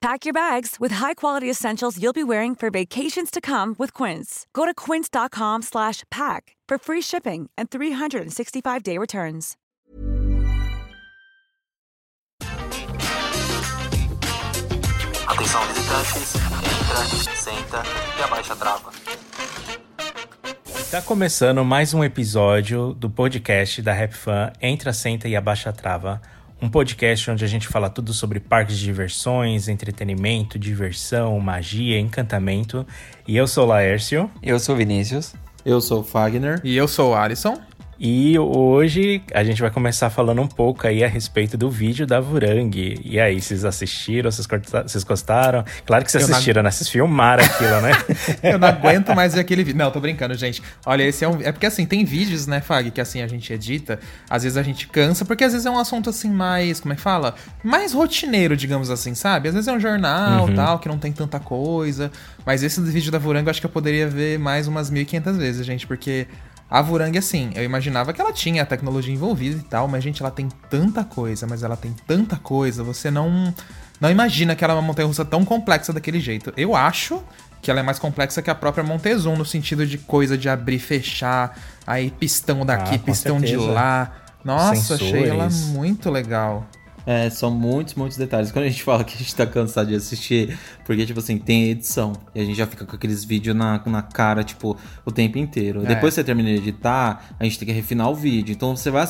Pack your bags with high-quality essentials you'll be wearing for vacations to come with Quince. Go to quince.com/pack for free shipping and 365-day returns. Atenção visitantes, entra, senta e abaixa a trava. Tá começando mais um episódio do podcast da Rap Fan Entra, Senta e Abaixa a Trava. Um podcast onde a gente fala tudo sobre parques de diversões, entretenimento, diversão, magia, encantamento. E eu sou o Laércio. Eu sou o Vinícius. Eu sou o Fagner. E eu sou o Alisson. E hoje a gente vai começar falando um pouco aí a respeito do vídeo da Vurang. E aí, vocês assistiram? Vocês, vocês gostaram? Claro que vocês eu assistiram, não... né? Vocês filmaram aquilo, né? eu não aguento mais ver aquele vídeo. Não, tô brincando, gente. Olha, esse é um. É porque assim, tem vídeos, né, Fag, que assim a gente edita. Às vezes a gente cansa, porque às vezes é um assunto assim mais. Como é que fala? Mais rotineiro, digamos assim, sabe? Às vezes é um jornal uhum. tal, que não tem tanta coisa. Mas esse vídeo da Vurang eu acho que eu poderia ver mais umas 1.500 vezes, gente, porque a Vurang, assim, eu imaginava que ela tinha a tecnologia envolvida e tal, mas, gente, ela tem tanta coisa, mas ela tem tanta coisa, você não, não imagina que ela é uma montanha-russa tão complexa daquele jeito. Eu acho que ela é mais complexa que a própria Montezum, no sentido de coisa de abrir e fechar, aí pistão daqui, ah, pistão certeza. de lá. Nossa, Sensores. achei ela muito legal. É, são muitos, muitos detalhes. Quando a gente fala que a gente tá cansado de assistir, porque, tipo assim, tem edição. E a gente já fica com aqueles vídeos na, na cara, tipo, o tempo inteiro. É. Depois que você termina de editar, a gente tem que refinar o vídeo. Então você vai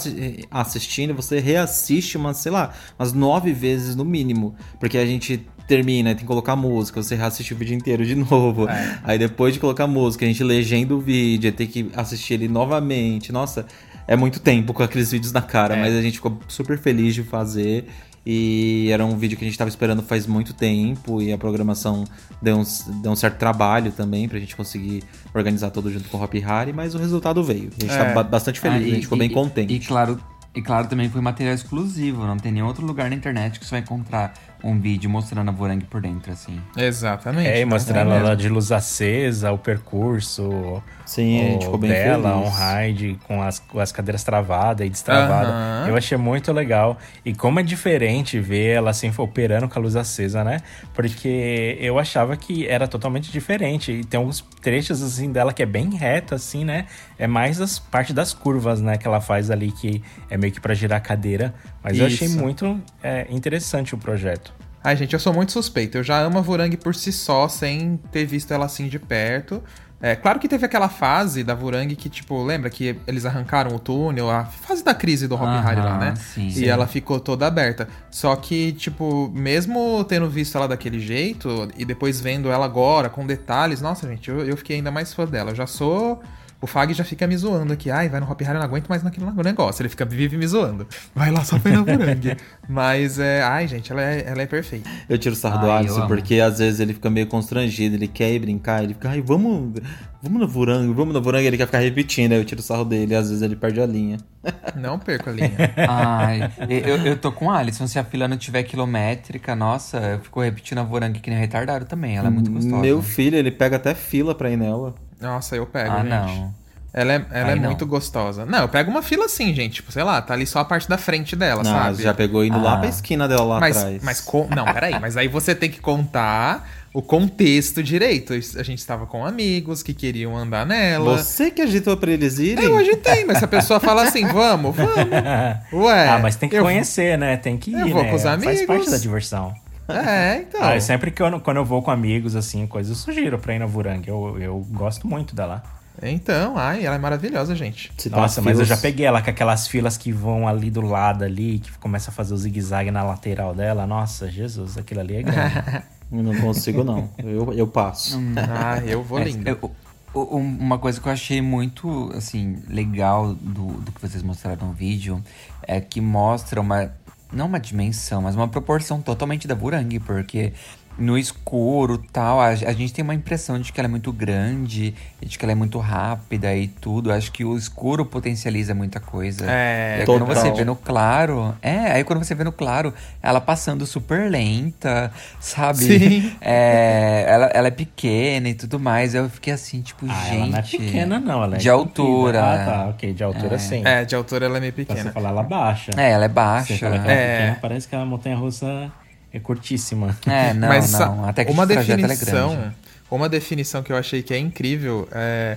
assistindo, você reassiste umas, sei lá, umas nove vezes no mínimo. Porque a gente termina, tem que colocar música, você reassiste o vídeo inteiro de novo. É. Aí depois de colocar música, a gente legenda o vídeo, tem que assistir ele novamente. Nossa, é muito tempo com aqueles vídeos na cara, é. mas a gente ficou super feliz de fazer. E era um vídeo que a gente estava esperando faz muito tempo e a programação deu um, deu um certo trabalho também pra gente conseguir organizar tudo junto com o Hop Harry, mas o resultado veio. A gente é. tá bastante feliz, ah, e, a gente ficou e, bem contente. E, e claro, e claro, também foi material exclusivo, não tem nenhum outro lugar na internet que você vai encontrar um vídeo mostrando a Vorang por dentro, assim. Exatamente. É, mostrando é ela de luz acesa, o percurso Sim, o, a gente ficou bem dela, feliz. um ride com as, com as cadeiras travadas e destravadas. Uhum. Eu achei muito legal. E como é diferente ver ela assim operando com a luz acesa, né? Porque eu achava que era totalmente diferente. E tem alguns trechos assim dela que é bem reto, assim, né? É mais as parte das curvas, né? Que ela faz ali, que é meio que para girar a cadeira. Mas Isso. eu achei muito é, interessante o projeto. Ai, gente, eu sou muito suspeito. Eu já amo a Vorang por si só, sem ter visto ela assim de perto. É, claro que teve aquela fase da Vorang que, tipo, lembra que eles arrancaram o túnel, a fase da crise do Hop Harry lá, né? Sim, e sim. ela ficou toda aberta. Só que, tipo, mesmo tendo visto ela daquele jeito e depois vendo ela agora com detalhes, nossa, gente, eu, eu fiquei ainda mais fã dela. Eu já sou o Fag já fica me zoando aqui. Ai, vai no Hop Harry, eu não aguento mais naquele negócio. Ele fica vive me zoando. Vai lá só pra ir na Burangue. Mas, é... Ai, gente, ela é, ela é perfeita. Eu tiro o sarro do Alisson porque às vezes ele fica meio constrangido. Ele quer ir brincar. Ele fica, ai, vamos... Vamos no Vurangue, vamos no Vurangue. Ele quer ficar repetindo. Aí eu tiro o sarro dele e às vezes ele perde a linha. Não perco a linha. ai, eu, eu tô com o Alisson. Se a fila não tiver quilométrica, nossa, eu fico repetindo a Vurangue que nem retardado também. Ela é muito gostosa. Meu filho, ele pega até fila pra ir nela. Nossa, eu pego, ah, gente. não. Ela é, ela Aí é não. muito gostosa. Não, eu pego uma fila assim, gente. Tipo, sei lá, tá ali só a parte da frente dela, Não, sabe? já pegou indo lá Ah. pra esquina dela lá mas, atrás. mas com... Não, peraí. Mas aí você tem que contar o contexto direito. A gente estava com amigos que queriam andar nela. Você que agitou pra eles irem? Eu agitei, mas se a pessoa fala assim, vamos, vamos. Ué. ah, mas tem que eu- conhecer, né? Tem que ir, eu vou né? com os Faz parte amigos. da diversão. É, então. Ah, eu sempre que eu, quando eu vou com amigos, assim, coisas, eu sugiro pra ir na Vurang. Eu, eu gosto muito dela. Então, ai, ela é maravilhosa, gente. Se tá Nossa, mas eu já peguei ela com aquelas filas que vão ali do lado ali, que começa a fazer o zigue-zague na lateral dela. Nossa, Jesus, aquilo ali é grande. Eu não consigo, não. Eu, eu passo. Ah, eu vou lindo. Eu- o- um- uma coisa que eu achei muito, assim, legal do, do que vocês mostraram no vídeo é que mostra uma, não uma dimensão, mas uma proporção totalmente da Burang, porque no escuro tal, a, a gente tem uma impressão de que ela é muito grande, de que ela é muito rápida e tudo. Acho que o escuro potencializa muita coisa. É, e aí, quando total. você vê no claro, é, aí quando você vê no claro, ela passando super lenta, sabe? Sim. É, ela, ela é pequena e tudo mais. Eu fiquei assim, tipo, Ah, gente. ela não é pequena, não. Ela é de comprida. altura. Ah, tá, ok. De altura, sim. É, de altura ela é meio Pra você pequena. falar, ela baixa. É, ela é Você baixa. fala que ela é É. pequena, parece que a montanha-russa é curtíssima. É, não, Mas não. Até que uma é definição, grande. uma definição que eu achei que é incrível é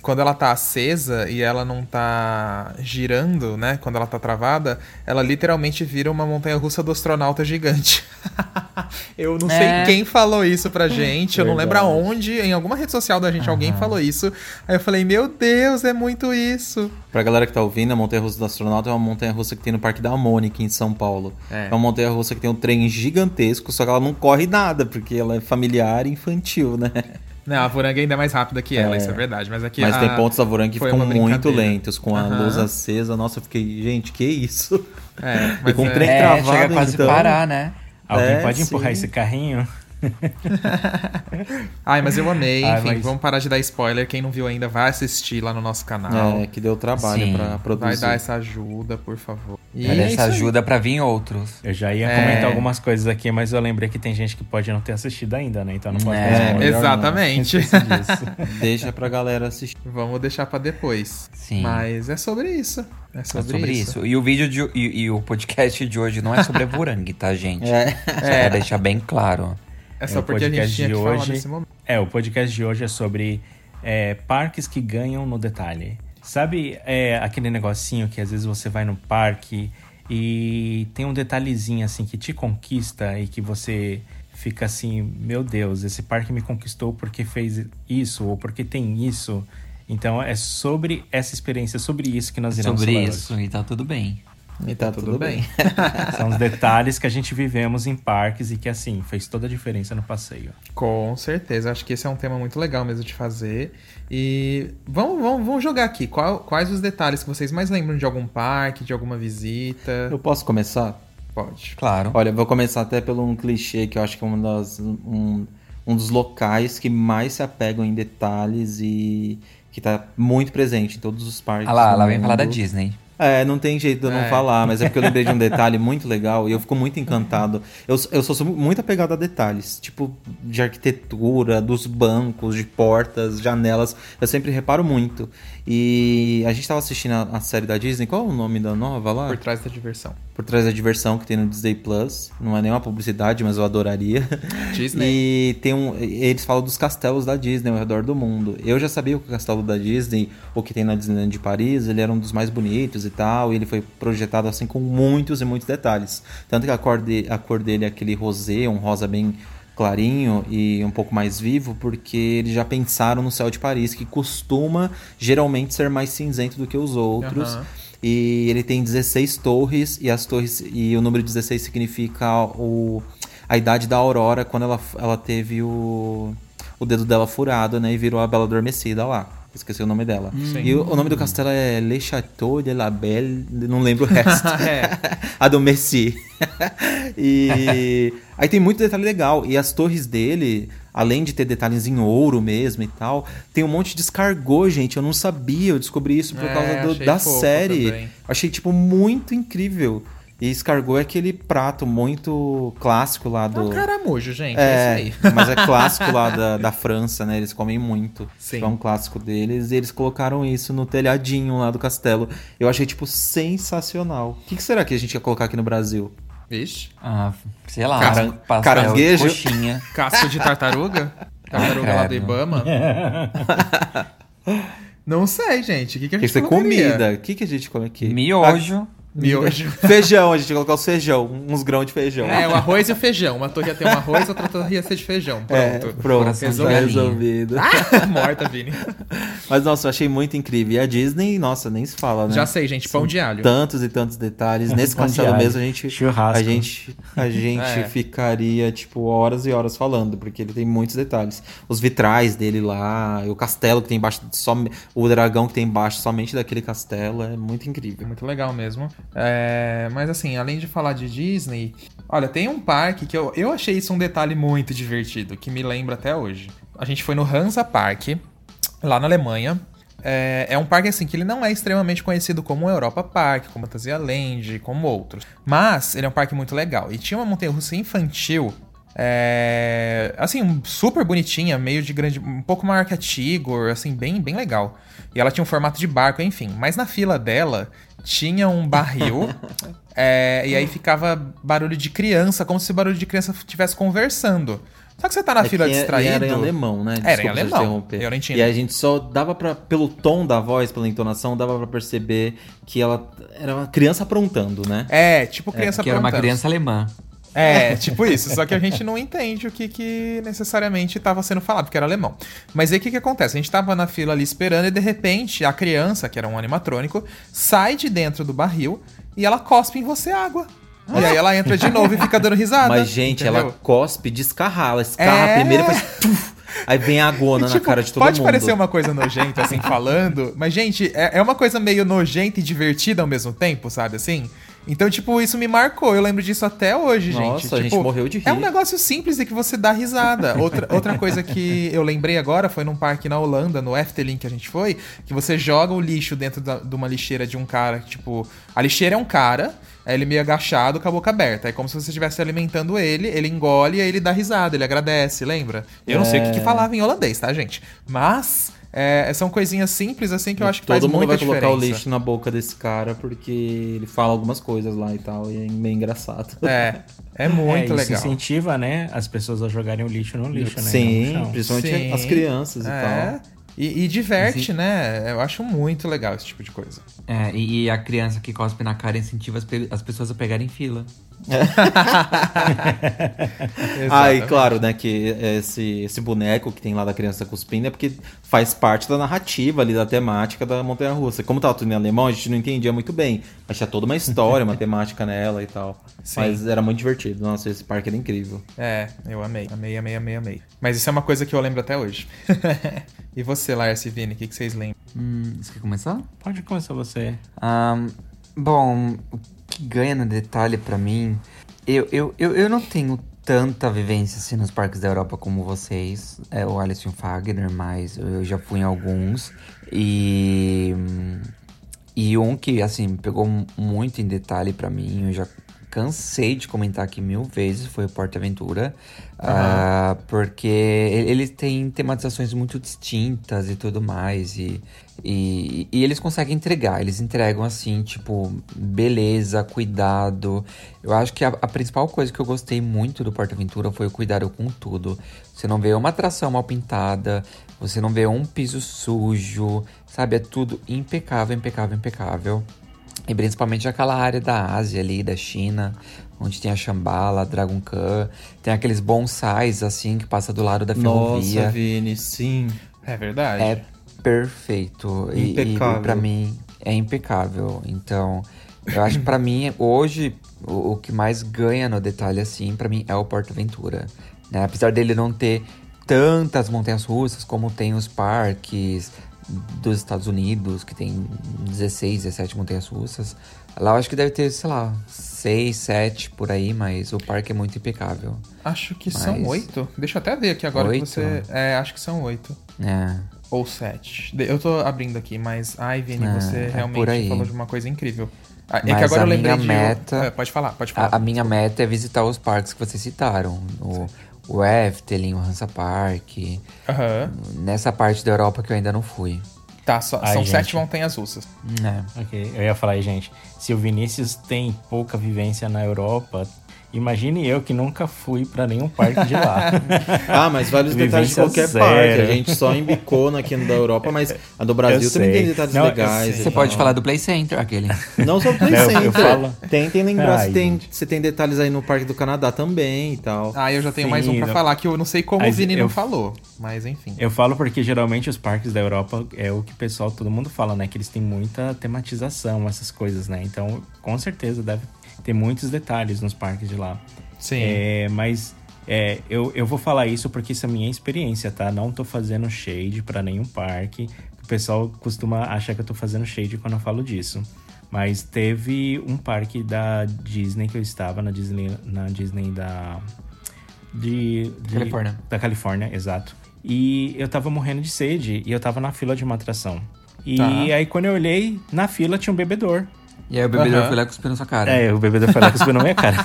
quando ela tá acesa e ela não tá girando, né? Quando ela tá travada, ela literalmente vira uma montanha russa do astronauta gigante. eu não sei É. quem falou isso pra gente, eu não lembro aonde, em alguma rede social da gente alguém falou isso. Aí eu falei, meu Deus, é muito isso. Pra galera que tá ouvindo, a Montanha Russa do Astronauta é uma montanha russa que tem no Parque da Mônica, em São Paulo. É. É, uma montanha russa que tem um trem gigantesco, só que ela não corre nada, porque ela é familiar e infantil, né? Não, a Voranga ainda é mais rápida que ela, isso é verdade. Mas aqui Mas a- tem pontos da Vorang que foi ficam muito lentos, com a Aham. luz acesa. Nossa, eu fiquei, gente, que isso? É, E mas com é- o trem É, travado, chega quase então. parar, né? Alguém É, pode empurrar sim. esse carrinho? Ai, mas eu amei. Ai, Enfim, mas- vamos parar de dar spoiler. Quem não viu ainda, vai assistir lá no nosso canal. É, que deu trabalho Sim. pra produzir. Vai dar essa ajuda, por favor. E Olha é essa ajuda pra vir outros. Eu já ia É. comentar algumas coisas aqui, mas eu lembrei que tem gente que pode não ter assistido ainda, né? Então não pode É, dar não. Exatamente. Disso. Deixa pra galera assistir. Vamos deixar pra depois. Sim. Mas é sobre isso. É É sobre, sobre isso. isso. E o vídeo de, e, e o podcast de hoje não é sobre a Burang, tá, gente? É. Só pra deixar bem claro. É só É, o porque a gente podcast tinha de que falar hoje- nesse momento. É, o podcast de hoje é sobre é, parques que ganham no detalhe. Sabe é, aquele negocinho que às vezes você vai no parque e tem um detalhezinho assim que te conquista e que você fica assim, meu Deus, esse parque me conquistou porque fez isso ou porque tem isso. Então é sobre essa experiência, sobre isso que nós iremos Sobre falar isso, e tá tudo bem. E tá tudo, bem. hoje. São os detalhes que a gente vivemos em parques e que assim fez toda a diferença no passeio. Com certeza. Acho que esse é um tema muito legal mesmo de fazer. E vamos, vamos, vamos jogar aqui. Qual- quais os detalhes que vocês mais lembram de algum parque, de alguma visita? Eu posso começar? Pode. Claro. Olha, vou começar até pelo um clichê que eu acho que é uma das, um, um dos locais que mais se apegam em detalhes e que tá muito presente em todos os parques. Ah lá, ela vem falar da. Disney. É, não tem jeito de eu não É. falar, mas é porque eu lembrei de um detalhe muito legal e eu fico muito encantado. Eu, eu sou muito apegado a detalhes, tipo de arquitetura, dos bancos, de portas, janelas. Eu sempre reparo muito. E a gente tava assistindo a, a série da Disney, qual é o nome da nova lá? Por trás da diversão. Por trás da diversão que tem no Disney Plus. Não é nenhuma publicidade, mas eu adoraria. Disney. E tem um. Eles falam dos castelos da Disney ao redor do mundo. Eu já sabia que o castelo da Disney, o que tem na Disneyland de Paris, ele era um dos mais bonitos e tal. E ele foi projetado assim com muitos e muitos detalhes. Tanto que a cor, de, a cor dele é aquele rosé, um rosa bem clarinho e um pouco mais vivo, porque eles já pensaram no céu de Paris, que costuma geralmente ser mais cinzento do que os outros. Aham. E ele tem 16 torres e as torres e o número 16 significa o, a idade da Aurora quando ela, ela teve o, o dedo dela furado, né, e virou a Bela Adormecida lá. Esqueci o nome dela. E o, o nome do castelo é Le Château de la Belle, não lembro o resto. É. Adormeci. e aí tem muito detalhe legal. E as torres dele, além de ter detalhes em ouro mesmo e tal, tem um monte de escargot, gente. Eu não sabia, eu descobri isso por É, causa do- da série. também. Achei, tipo, muito incrível. E escargot é aquele prato muito clássico lá do. É um caramujo, gente. É, É, isso aí. mas é clássico lá da, da França, né? Eles comem muito. Sim. Tipo, É um clássico deles. E eles colocaram isso no telhadinho lá do castelo. Eu achei, tipo, sensacional. O que, que será que a gente ia colocar aqui no Brasil? Vixe. Ah, sei lá. Caran- pastel, caranguejo? Coxinha. Casco de tartaruga? Tartaruga lá do. Ibama? Não sei, gente. O que, que a Tem gente que ser colocaria? comida. O que, que a gente come aqui? Miojo. Miojo. Feijão, a gente ia colocar o feijão. Uns grãos de feijão. É, o arroz e o feijão. Uma torre ia ter um arroz, outra torre ia ser de feijão. É, Pronto. pronto, Coração de tá galinha. resolvido. Morta, Vini. Mas, nossa, eu achei muito incrível. E a Disney, nossa, nem se fala, né? Já sei, gente. Pão de alho. Tantos e tantos detalhes. Nesse Pão castelo mesmo, a gente, Churrasco. a gente, a gente É. ficaria, tipo, horas e horas falando, porque ele tem muitos detalhes. Os vitrais dele lá, e o castelo que tem embaixo, só, o dragão que tem embaixo somente daquele castelo, é muito incrível. Muito legal mesmo. É, mas assim, além de falar de Disney, olha, tem um parque que eu, eu achei isso um detalhe muito divertido, que me lembra até hoje. A gente foi no Hansa Park, lá na Alemanha. É, é um parque assim que ele não é extremamente conhecido como Europa Park, como Fantasia Land, como outros. Mas ele é um parque muito legal. E tinha uma montanha-russa infantil é, assim, um- super bonitinha, meio de grande, um pouco maior que a Tigor, assim, bem, bem legal. E ela tinha um formato de barco, enfim. Mas na fila dela tinha um barril, é, e aí ficava barulho de criança, como se o barulho de criança estivesse conversando. Só que você tá na É fila é- distraído. e Era em alemão, né? Era em Desculpa alemão. Eu não entendi. E a gente só dava pra. Pelo tom da voz, pela entonação, dava pra perceber que ela era uma criança aprontando, né? É, tipo criança Que era uma aprontando. criança alemã. É, tipo isso. Só que a gente não entende o que, que necessariamente estava sendo falado, porque era alemão. Mas aí o que, que acontece? A gente tava na fila ali esperando e de repente a criança, que era um animatrônico, sai de dentro do barril e ela cospe em você água. E aí ela entra de novo e fica dando risada. Mas, gente, ela entendeu? cospe, descarra, ela escarra É. primeiro e faz. aí vem a agona E, na tipo, cara de todo pode mundo. parecer uma coisa nojenta, assim, falando, mas, gente, é, é uma coisa meio nojenta e divertida ao mesmo tempo, sabe, assim? Então, tipo, isso me marcou. Eu lembro disso até hoje, gente. Nossa, a gente Tipo, morreu de rir. É um negócio simples e que você dá risada. Outra, outra coisa que eu lembrei agora foi num parque na Holanda, no Efteling que a gente foi, que você joga o lixo dentro da- de uma lixeira de um cara, tipo... A lixeira é um cara, aí ele meio agachado com a boca aberta. É como se você estivesse alimentando ele, ele engole e aí ele dá risada, ele agradece, lembra? Eu não sei o que, que É. falava em holandês, tá, gente? Mas... é, são coisinhas simples assim que eu acho que Todo faz mundo muita vai diferença. colocar o lixo na boca desse cara porque ele fala algumas coisas lá e tal, e é meio engraçado. É, é muito é, isso legal. incentiva, né, as pessoas a jogarem o lixo no lixo, né? Sim, principalmente Sim. as crianças e É. tal. E, e diverte, né? Eu acho muito legal esse tipo de coisa. É, e, e a criança que cospe na cara incentiva as, pe- as pessoas a pegarem fila. Ah, e claro, né, que esse, esse boneco que tem lá da criança cuspindo é porque faz parte da narrativa ali, da temática da Montanha Russa. Como tava tudo em alemão, a gente não entendia muito bem. Mas tinha toda uma história, uma temática nela e tal. Sim. Mas era muito divertido. Nossa, esse parque era incrível. É, eu amei. Amei, amei, amei, amei. Mas isso é uma coisa que eu lembro até hoje. e você, Lars e Vini, o que, que vocês lembram? Hum, você quer começar? Pode começar você. Ahn, bom, que ganha no detalhe pra mim, eu, eu, eu, eu não tenho tanta vivência assim nos parques da Europa como vocês, é o Alisson Fagner, mas eu já fui em alguns. E e um que assim pegou muito em detalhe pra mim, eu já cansei de comentar aqui mil vezes foi o Porta Aventura, ah, porque e- eles têm tematizações muito distintas e tudo mais e, e, e eles conseguem entregar, eles entregam assim, tipo, beleza, cuidado. Eu acho que a, a principal coisa que eu gostei muito do Porta Aventura foi o cuidado com tudo. Você não vê uma atração mal pintada, você não vê um piso sujo, sabe? É tudo impecável, impecável, impecável. E principalmente aquela área da Ásia ali, da China, onde tem a Shambhala, Dragon Khan, tem aqueles bonsais assim que passa do lado da ferrovia. Nossa, Vini, sim. É verdade. É perfeito. E- Impecável. E, pra mim é impecável. Então, eu acho que pra mim, hoje, o, o que mais ganha no detalhe, assim, pra mim, é o Porto Aventura. Né? Apesar dele não ter tantas montanhas russas como tem os parques dos Estados Unidos, que tem 16, 17 montanhas russas. Lá eu acho que deve ter, sei lá, 6, 7 por aí, mas o parque é muito impecável. Acho que Mas- são oito. Deixa eu até ver aqui agora que Oito? você. É, acho que são oito. É. ou 7. Eu tô abrindo aqui, mas ai, Vini, Ah, você é realmente falou de uma coisa incrível. Ah, é Mas que agora a eu lembrei minha de. meta- É, pode falar, pode falar. A, a minha meta é visitar os parques que vocês citaram. O, o Efteling, o Hansa Park. Aham. Nessa parte da Europa que eu ainda não fui. Tá, só- Ai, são gente. sete montanhas russas. É. Ok, eu ia falar aí, gente. Se o Vinícius tem pouca vivência na Europa, imagine eu que nunca fui pra nenhum parque de lá. Ah, mas vários detalhes de qualquer parque. A zero. gente só embicou aqui no da Europa, mas a do Brasil também tem detalhes Não, legais. Você pode falar do Play Center, aquele. Não só do Play Não, Center. eu falo- Tentem lembrar Ai, se, tem, gente. se tem detalhes aí no Parque do Canadá também e tal. Ah, eu já tenho Sim, mais um pra não. falar que eu não sei como Mas o Vini eu- não falou. Mas enfim. Eu falo porque geralmente os parques da Europa é o que o pessoal, todo mundo fala, né? Que eles têm muita tematização, essas coisas, né? Então, com certeza deve ter muitos detalhes nos parques de lá. Sim. É, mas é, eu, eu vou falar isso porque isso é minha experiência, tá? Não tô fazendo shade pra nenhum parque. O pessoal costuma achar que eu tô fazendo shade quando eu falo disso. Mas teve um parque da Disney que eu estava, na Disney, na Disney da. De, de- Califórnia. Da Califórnia, exato. E eu tava morrendo de sede e eu tava na fila de uma atração. E Tá. aí, quando eu olhei, na fila tinha um bebedor. E aí o bebedor Aham. foi lá e cuspiu na sua cara. É, o bebedor foi lá cuspiu na minha cara.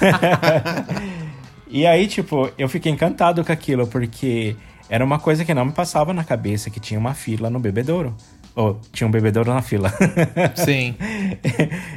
e aí, tipo, eu fiquei encantado com aquilo, porque era uma coisa que não me passava na cabeça, que tinha uma fila no bebedouro. Ou tinha um bebedouro na fila. Sim.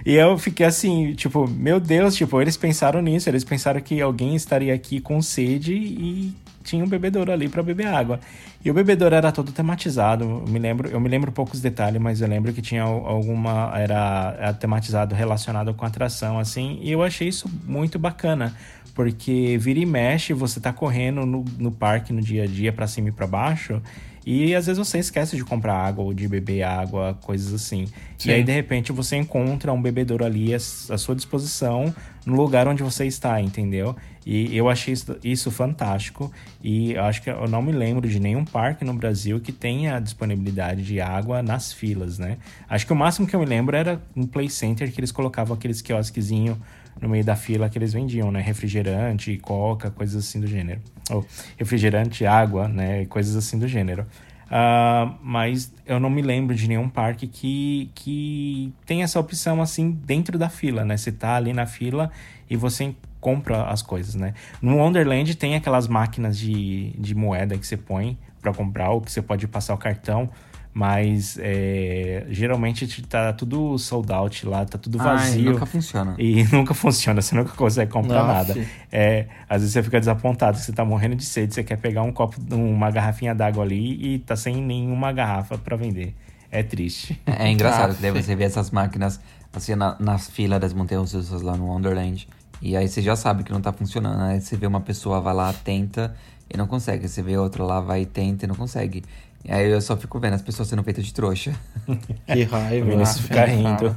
e eu fiquei assim, tipo, meu Deus, tipo, eles pensaram nisso, eles pensaram que alguém estaria aqui com sede e tinha um bebedouro ali para beber água. E o bebedouro era todo tematizado. Eu me lembro, eu me lembro poucos detalhes, mas eu lembro que tinha al- alguma era, era tematizado relacionado com atração assim, e eu achei isso muito bacana. Porque vira e mexe, você tá correndo no, no parque no dia a dia para cima e para baixo, e às vezes você esquece de comprar água ou de beber água, coisas assim. Sim. E aí, de repente, você encontra um bebedouro ali à, à sua disposição no lugar onde você está, entendeu? E eu achei isso, isso fantástico. E acho que eu não me lembro de nenhum parque no Brasil que tenha disponibilidade de água nas filas, né? Acho que o máximo que eu me lembro era um Play Center que eles colocavam aqueles quiosquezinhos no meio da fila que eles vendiam, né? Refrigerante, coca, coisas assim do gênero. Ou refrigerante, água, né? Coisas assim do gênero. Ah, mas eu não me lembro de nenhum parque que, que tem essa opção assim dentro da fila, né? Você tá ali na fila e você compra as coisas, né? No Wonderland tem aquelas máquinas de, de moeda que você põe para comprar ou que você pode passar o cartão, mas é, geralmente tá tudo sold out lá, tá tudo Ai, vazio. nunca funciona. E nunca funciona, você nunca consegue comprar Nossa. nada. É, às vezes você fica desapontado, você tá morrendo de sede, você quer pegar um copo, uma garrafinha d'água ali e tá sem nenhuma garrafa para vender. É triste. É engraçado, Ah, que daí você vê essas máquinas assim na, nas filas das montanhas russas lá no Wonderland. E aí você já sabe que não tá funcionando. Aí você vê uma pessoa, vai lá, tenta e não consegue. Você vê outra lá, vai e tenta e não consegue. E aí eu só fico vendo as pessoas sendo feitas de trouxa. Que raiva. Vinícius Ah, fica nem rindo.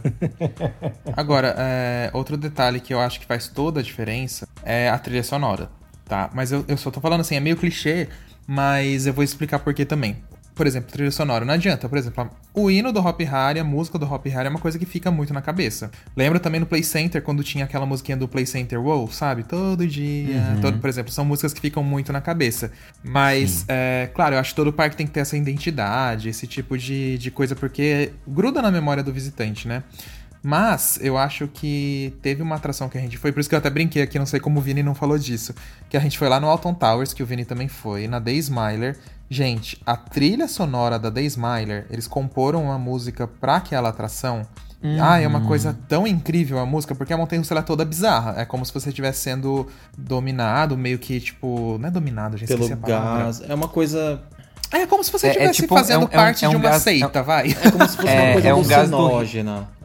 Agora, é, outro detalhe que eu acho que faz toda a diferença é a trilha sonora, tá? Mas eu, eu só tô falando assim, é meio clichê, mas eu vou explicar por quê também. Por exemplo, trilha sonora. Não adianta, por exemplo, o hino do Hop Hari, a música do Hop Hari é uma coisa que fica muito na cabeça. Lembra também no Play Center, quando tinha aquela musiquinha do Play Center WoW, sabe? Todo dia. Todo, por exemplo, são músicas que ficam muito na cabeça. Mas, é, claro, eu acho que todo parque tem que ter essa identidade, esse tipo de, de coisa, porque gruda na memória do visitante, né? Mas eu acho que teve uma atração que a gente foi, por isso que eu até brinquei aqui, não sei como o Vini não falou disso. Que a gente foi lá no Alton Towers, que o Vini também foi, na Day Smiler. Gente, a trilha sonora da Day Smiler, eles comporam uma música pra aquela atração. Ah, é uma coisa tão incrível a música, porque a montanha russa é toda bizarra. É como se você estivesse sendo dominado, meio que tipo. Não é dominado, gente. Pelo gás. É uma coisa. É como se você É- é estivesse tipo- fazendo é um- é um- parte é um de uma gás- seita, vai. É como se fosse É- uma coisa é um gás do-.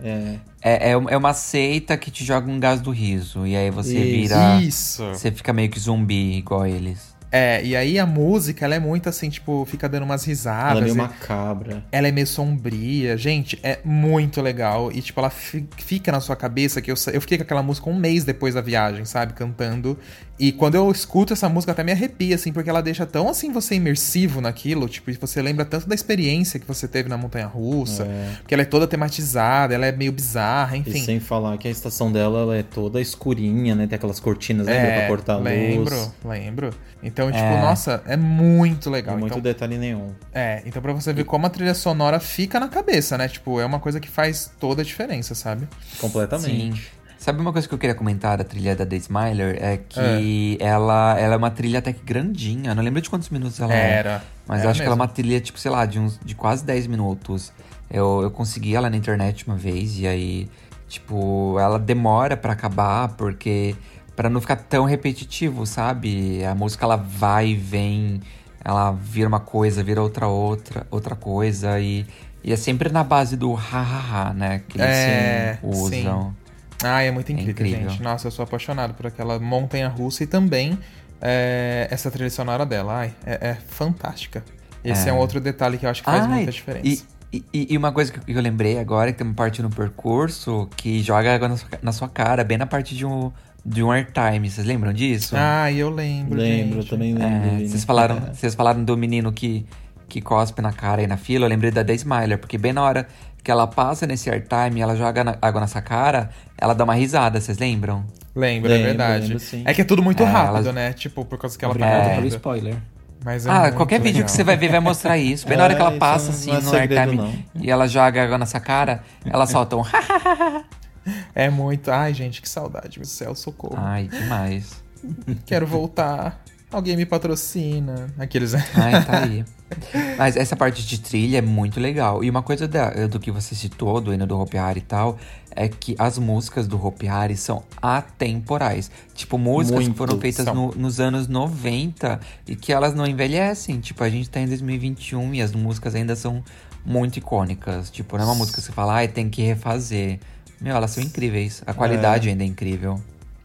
É. É, é, é uma seita que te joga um gás do riso. E aí você Isso. vira. Isso. Você fica meio que zumbi, igual eles. É, e aí a música, ela é muito assim, tipo, fica dando umas risadas. Ela é meio e- macabra. ela é meio sombria. Gente, é muito legal. E, tipo, ela fi- fica na sua cabeça que eu, eu fiquei com aquela música um mês depois da viagem, sabe? Cantando. E quando eu escuto essa música, até me arrepia, assim, porque ela deixa tão, assim, você imersivo naquilo. Tipo, e você lembra tanto da experiência que você teve na Montanha Russa. Porque ela é toda tematizada, ela é meio bizarra, E enfim. sem falar que a estação dela ela é toda escurinha, né? Tem aquelas cortinas né, pra cortar a luz. lembro, lembro. Então Então, tipo, é. nossa, é muito legal. Tem muito então, detalhe nenhum. É, então pra você ver como a trilha sonora fica na cabeça, né? Tipo, é uma coisa que faz toda a diferença, sabe? Completamente. Sim. Sabe uma coisa que eu queria comentar da trilha da The Smiler? É que é. Ela, ela é uma trilha até que grandinha. não lembro de quantos minutos ela é. era. É. Mas era acho mesmo. que ela é uma trilha, tipo, sei lá, de, uns, de quase 10 minutos. Eu, eu consegui ela na internet uma vez e aí, tipo, ela demora para acabar porque para não ficar tão repetitivo, sabe? A música ela vai e vem, ela vira uma coisa, vira outra outra, outra coisa e, e é sempre na base do ha-ha-ha, né? Que eles é, usam. Sim. Ah, é muito incrível, é incrível, gente. Nossa, eu sou apaixonado por aquela montanha russa e também é, essa trilha sonora dela. Ai, é, é fantástica. Esse é. é. um outro detalhe que eu acho que faz Ai, muita diferença. E, e, e, uma coisa que eu lembrei agora, que tem uma parte no percurso que joga água na sua, na sua cara, bem na parte de um, de um airtime. Vocês lembram disso? Ah, eu lembro. Lembro, gente. também lembro. É, vocês, falaram, vocês falaram do menino que, que cospe na cara e na fila. Eu lembrei da The Smiler, porque bem na hora que ela passa nesse airtime, ela joga na, água nessa cara, ela dá uma risada, vocês lembram? Lembro, é verdade. Lembro, é que é tudo muito é, rápido, ela... né? Tipo, por causa que ela Obrigado tá pelo spoiler. Mas é ah, qualquer legal. vídeo que você vai ver vai mostrar isso. Bem na hora que ela passa assim é no airtime e ela joga água nessa cara, ela solta um É muito. Ai, gente, que saudade, meu céu, socorro. Ai, demais. Quero voltar. Alguém me patrocina. Aqueles. Ai, tá aí. Mas essa parte de trilha é muito legal. E uma coisa da, do que você citou, do hino do Hopi Hari e tal, é que as músicas do Hopi Hari são atemporais. Tipo, músicas muito que foram feitas no, nos anos 90 e que elas não envelhecem. Tipo, a gente tá em 2021 e as músicas ainda são muito icônicas. Tipo, não é uma música que você fala, ai, ah, tem que refazer. Meu, elas são incríveis. A qualidade é. ainda é incrível.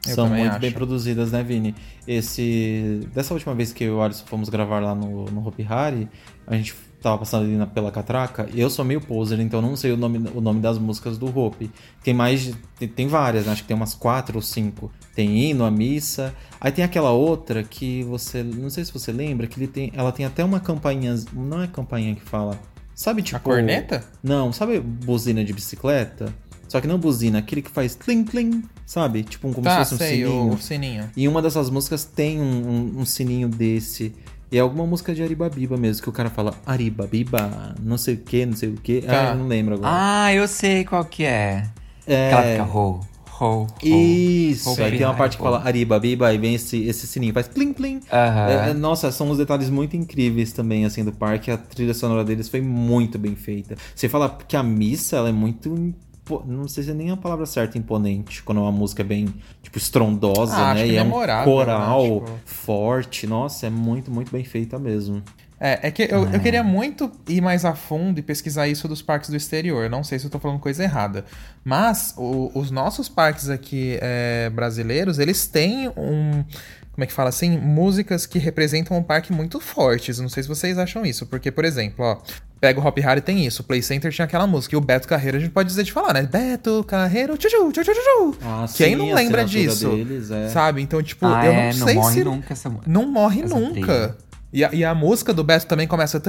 Eu São muito acho. bem produzidas, né, Vini? Esse... Dessa última vez que eu e o Alisson fomos gravar lá no, no Hopi Hari, a gente tava passando ali na, pela catraca, eu sou meio poser, então não sei o nome, o nome das músicas do Hopi. Tem mais. Tem, tem várias, né? acho que tem umas quatro ou cinco. Tem hino, a missa. Aí tem aquela outra que você. Não sei se você lembra, que ele tem, ela tem até uma campainha. Não é campainha que fala. Sabe, tipo. A corneta? Não, sabe buzina de bicicleta? Só que não buzina, aquele que faz tling tling, sabe? Tipo um, como tá, se fosse um sei, sininho. O sininho. E uma dessas músicas tem um, um, um, sininho desse. E é alguma música de Aribabiba mesmo, que o cara fala Aribabiba, não sei o que, não sei o que. Tá. Ah, eu não lembro agora. Ah, eu sei qual que é. É. Aquela fica ho, ho, ho. Isso, ho, aí tem uma parte que fala Aribabiba e vem esse, esse sininho, faz plim plim. Uh -huh. é, nossa, são uns detalhes muito incríveis também, assim, do parque. A trilha sonora deles foi muito bem feita. Você fala que a missa, ela é muito não sei se é nem a palavra certa, imponente, quando uma música é bem, tipo, estrondosa, ah, né? e é um coral né? tipo... forte. Nossa, é muito, muito bem feita mesmo. É, é que eu, eu queria muito ir mais a fundo e pesquisar isso dos parques do exterior. Eu não sei se eu tô falando coisa errada. Mas o, os nossos parques aqui é, brasileiros, eles têm um como é que fala assim, músicas que representam um parque muito fortes. Não sei se vocês acham isso, porque, por exemplo, ó, pega o Hop Harry tem isso, o Play Center tinha aquela música, e o Beto Carreiro a gente pode dizer de falar, né? Beto Carreiro, tchu tchu tchu tchu ah, Quem sim, não lembra disso? Deles, é. Sabe? Então, tipo, ah, eu não é, sei não morre se nunca essa Não morre essa nunca. Trilha. E a, e a, música do Beto também começa. O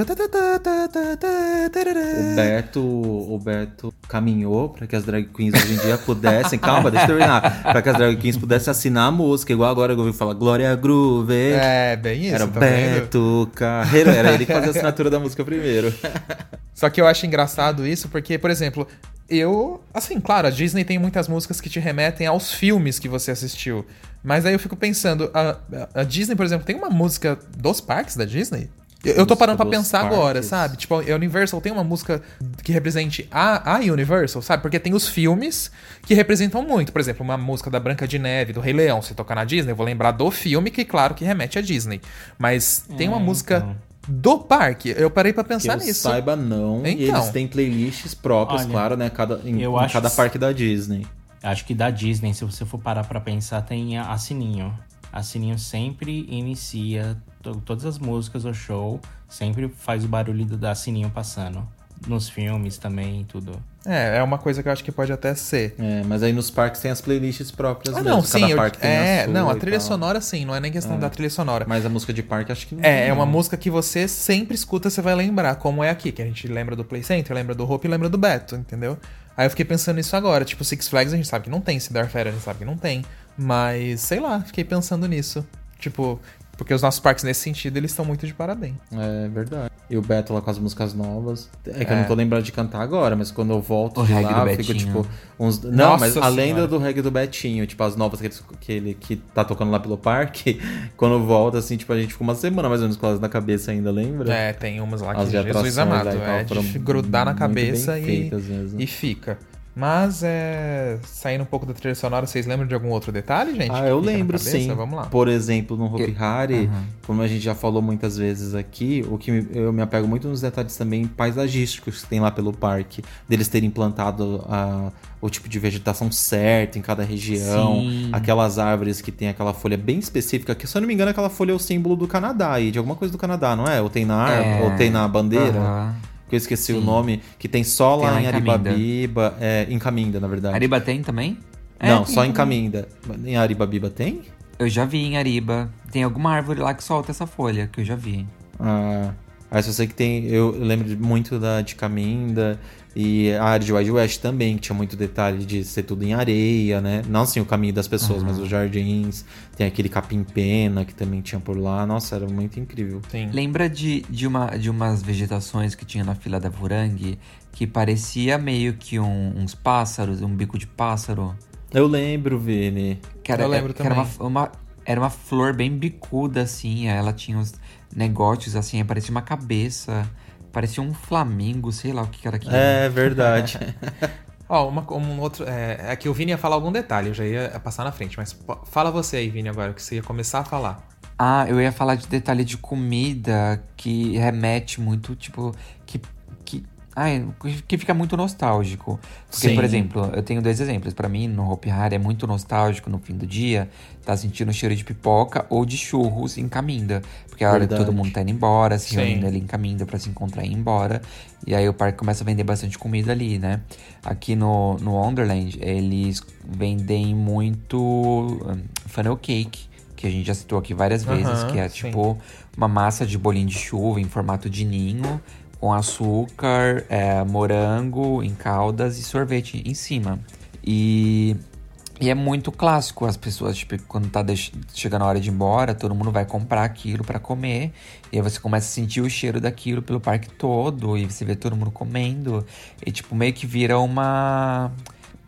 Beto, o Beto caminhou para que as drag queens hoje em dia pudessem. calma, deixa eu terminar. Para que as drag queens pudessem assinar a música, igual agora eu ouvi falar Glória Groove. É, bem isso. Era tá Beto Carreiro. Era ele que fazia a assinatura da música primeiro. Só que eu acho engraçado isso porque, por exemplo, eu. Assim, claro, a Disney tem muitas músicas que te remetem aos filmes que você assistiu. Mas aí eu fico pensando, a, a Disney, por exemplo, tem uma música dos parques da Disney? Eu, eu tô parando pra pensar parques. agora, sabe? Tipo, a Universal tem uma música que represente a, a Universal, sabe? Porque tem os filmes que representam muito. Por exemplo, uma música da Branca de Neve, do Rei Leão, se tocar na Disney, eu vou lembrar do filme, que claro que remete a Disney. Mas tem uma é, música então. Do parque. Eu parei para pensar que nisso. saiba não. Então. E eles têm playlists próprias, Olha, claro, né? Cada, em, em cada parque da Disney. Acho que da Disney, se você for parar pra pensar, tem a Sininho. A Sininho sempre inicia todas as músicas do show, sempre faz o barulho da Sininho passando. Nos filmes também tudo. É, é uma coisa que eu acho que pode até ser. É, mas aí nos parques tem as playlists próprias ah, mesmo. Não, Cada sim, parque eu, é, a não, a trilha sonora sim, não é nem questão é. da trilha sonora. Mas a música de parque acho que não. É, é uma música que você sempre escuta, você vai lembrar, como é aqui, que a gente lembra do Play Center, lembra do Hope e lembra do Beto, entendeu? Aí eu fiquei pensando nisso agora. Tipo, Six Flags a gente sabe que não tem, Cidarfera a gente sabe que não tem. Mas, sei lá, fiquei pensando nisso. Tipo, Porque os nossos parques, nesse sentido, eles estão muito de parabéns. É verdade. E o Beto lá com as músicas novas. É que é. eu não tô lembrando de cantar agora, mas quando eu volto o de lá, eu fico tipo uns. Não, Nossa mas senhora. além do, do reggae do Betinho, tipo, as novas que ele, que ele que tá tocando lá pelo parque, quando volta, assim, tipo, a gente ficou uma semana mais ou menos com elas na cabeça ainda, lembra? É, tem umas lá que as Jesus amado. é de grudar na cabeça e, e fica. Mas é. Saindo um pouco da trilha sonora, vocês lembram de algum outro detalhe, gente? Ah, eu lembro sim. Vamos lá. Por exemplo, no Hopi Hari, uhum. como a gente já falou muitas vezes aqui, o que eu me apego muito nos detalhes também paisagísticos que tem lá pelo parque, deles terem plantado a, o tipo de vegetação certa em cada região, sim. aquelas árvores que tem aquela folha bem específica, que se eu não me engano, aquela folha é o símbolo do Canadá e de alguma coisa do Canadá, não é? Ou tem na é. ou tem na bandeira. Uhum que eu esqueci Sim. o nome, que tem só lá, tem em Aribabiba, é, em Caminda, na verdade. Ariba tem também? Não, é, só em Caminda. Em Aribabiba tem? Eu já vi em Ariba. Tem alguma árvore lá que solta essa folha, que eu já vi. Ah, aí só sei que tem. Eu lembro muito da de Caminda. E a área de Wild West também, que tinha muito detalhe de ser tudo em areia, né? Não assim o caminho das pessoas, uhum. mas os jardins. Tem aquele capim-pena que também tinha por lá. Nossa, era muito incrível. Sim. Lembra de, de, uma, de umas vegetações que tinha na fila da Vurangue que parecia meio que um, uns pássaros, um bico de pássaro? Eu lembro, Vini. Que era, Eu lembro que também. Era uma, uma, era uma flor bem bicuda, assim. Ela tinha uns negócios, assim, parecia uma cabeça. Parecia um flamingo, sei lá o que era aquilo. É verdade. Ó, oh, uma, um outro. É, é que o Vini ia falar algum detalhe, eu já ia passar na frente, mas fala você aí, Vini, agora, que você ia começar a falar. Ah, eu ia falar de detalhe de comida que remete muito, tipo, que Ai, que fica muito nostálgico. Porque, Sim. por exemplo, eu tenho dois exemplos. para mim, no Hopi Hari é muito nostálgico no fim do dia, tá sentindo o cheiro de pipoca ou de churros em Caminda. Porque a hora que todo mundo tá indo embora, se Sim. reunindo ali em Caminda pra se encontrar e ir embora. E aí o parque começa a vender bastante comida ali, né? Aqui no, no Wonderland, eles vendem muito um, funnel cake que a gente já citou aqui várias vezes, que é sim. tipo uma massa de bolinho de chuva em formato de ninho, com açúcar, é, morango em caldas e sorvete em cima. E, e é muito clássico as pessoas, tipo, quando tá chegando a hora de ir embora, todo mundo vai comprar aquilo para comer. E aí você começa a sentir o cheiro daquilo pelo parque todo. E você vê todo mundo comendo. E tipo, meio que vira uma.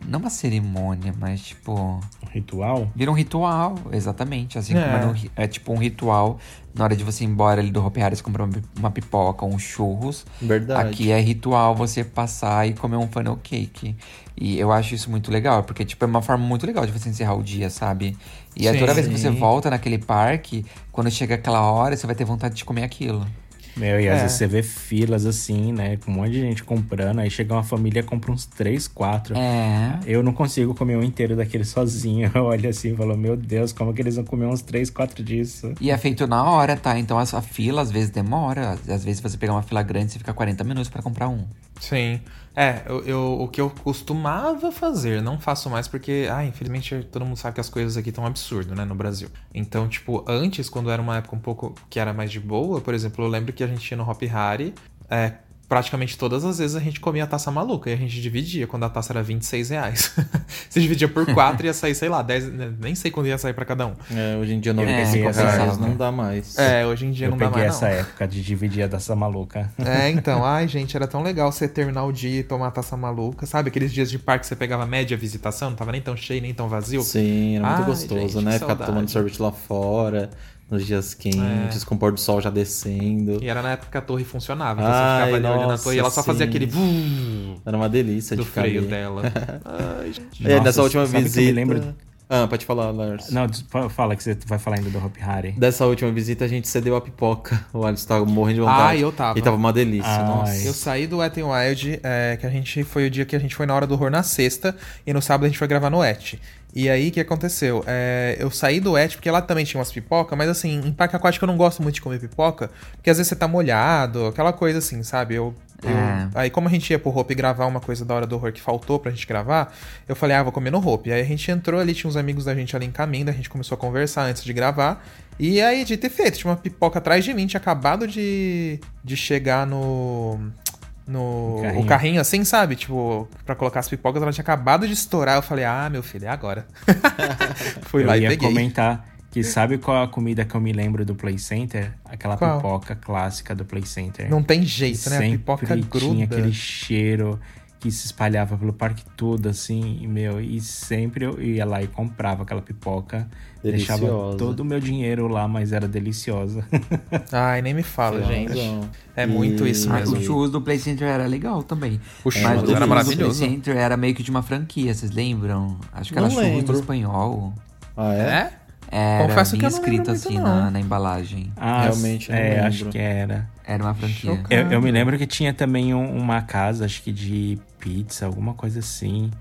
Não uma cerimônia, mas tipo. Ritual? Vira um ritual, exatamente. Assim é. como é, é, tipo um ritual. Na hora de você ir embora ali do Hopi você comprar uma pipoca, uns churros. Verdade. Aqui é ritual você passar e comer um funnel cake. E eu acho isso muito legal, porque tipo, é uma forma muito legal de você encerrar o dia, sabe? E sim, toda vez que você volta naquele parque, quando chega aquela hora, você vai ter vontade de comer aquilo. Meu, e às é. vezes você vê filas assim, né? Com um monte de gente comprando. Aí chega uma família compra uns três, quatro. É. Eu não consigo comer um inteiro daquele sozinho. Eu olho assim e falo, meu Deus, como que eles vão comer uns três, quatro disso? E é feito na hora, tá? Então a fila às vezes demora. Às vezes você pegar uma fila grande, você fica 40 minutos para comprar um. Sim. É, eu, eu, o que eu costumava fazer, não faço mais porque, ah, infelizmente todo mundo sabe que as coisas aqui estão absurdo, né, no Brasil. Então, tipo, antes, quando era uma época um pouco que era mais de boa, por exemplo, eu lembro que a gente ia no Hop Hari, é, praticamente todas as vezes a gente comia a taça maluca e a gente dividia quando a taça era 26 reais. Você dividia por quatro e ia sair, sei lá, 10, né, nem sei quando ia sair para cada um. É, hoje em dia 95 é, reais não dá mais. É, hoje em dia eu não dá mais. Eu peguei essa época de dividir a taça maluca. É, então, ai gente, era tão legal você terminar o dia e tomar a taça maluca. Sabe aqueles dias de parque que você pegava média visitação, não tava nem tão cheio, nem tão vazio? Sim, era muito ai, gostoso, gente, né? Ficar tomando sorvete lá fora nos dias quentes, é. com o pôr do sol já descendo. E era na época que a torre funcionava. Então Ai, você ficava ali olhando a torre e ela só fazia aquele. Era uma delícia do de ficar freio ali. dela. Ai, gente. É, nessa última visita. lembro... Ah, pode falar, Lars. Não, fala que você vai falar ainda do Hopi Hari. Dessa última visita a gente cedeu a pipoca. O Alisson tava morrendo de vontade. Ah, eu tava. E tava uma delícia, Ai. nossa. Eu saí do Wet n Wild, é, que a gente foi o dia que a gente foi na hora do horror na sexta, e no sábado a gente foi gravar no Et. E aí, o que aconteceu? É, eu saí do Et, porque lá também tinha umas pipoca, mas assim, em parque aquático eu não gosto muito de comer pipoca, porque às vezes você tá molhado, aquela coisa assim, sabe? Eu, eu é. Aí, como a gente ia pro Hope gravar uma coisa da hora do horror que faltou pra gente gravar, eu falei, ah, vou comer no Hope. Aí a gente entrou ali, tinha uns amigos da gente ali em caminho, a gente começou a conversar antes de gravar. E aí, de ter feito, tinha uma pipoca atrás de mim, tinha acabado de, de chegar no no carrinho. o carrinho assim, sabe? Tipo, pra colocar as pipocas, ela tinha acabado de estourar. Eu falei, ah, meu filho, é agora. Fui eu lá e peguei. comentar Que sabe qual a comida que eu me lembro do Play Center? Aquela Qual? pipoca clássica do Play Center. Não tem jeito, né? A pipoca tinha gruda. aquele cheiro que se espalhava pelo parque todo, assim, e, meu, e sempre eu ia lá e comprava aquela pipoca. Deixava Deliciosa. todo o meu dinheiro lá, mas era deliciosa. Ai, nem me fala, Tem gente. razão. É E- muito isso Ah, mesmo. o churros do Play Center era legal também. O Mas churros era maravilhoso. Play Center era meio que de uma franquia, vocês lembram? Acho que era Não churros lembro. do espanhol. Ah, é? É? Era Confesso que escrito assim na, na embalagem. Ah, Realmente, é, lembro. acho que era. Era uma franquia. Eu, eu me lembro que tinha também um- uma casa, acho que de pizza, alguma coisa assim.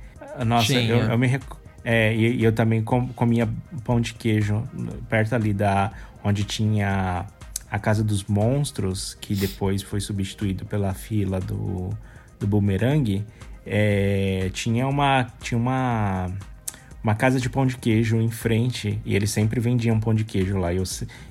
Nossa, eu, eu me recu- é, e, e eu também com- comia pão de queijo perto ali da onde tinha a casa dos monstros, que depois foi substituído pela fila do, do Boomerang. É, tinha uma tinha uma uma casa de pão de queijo em frente e eles sempre vendiam pão de queijo lá. E eu,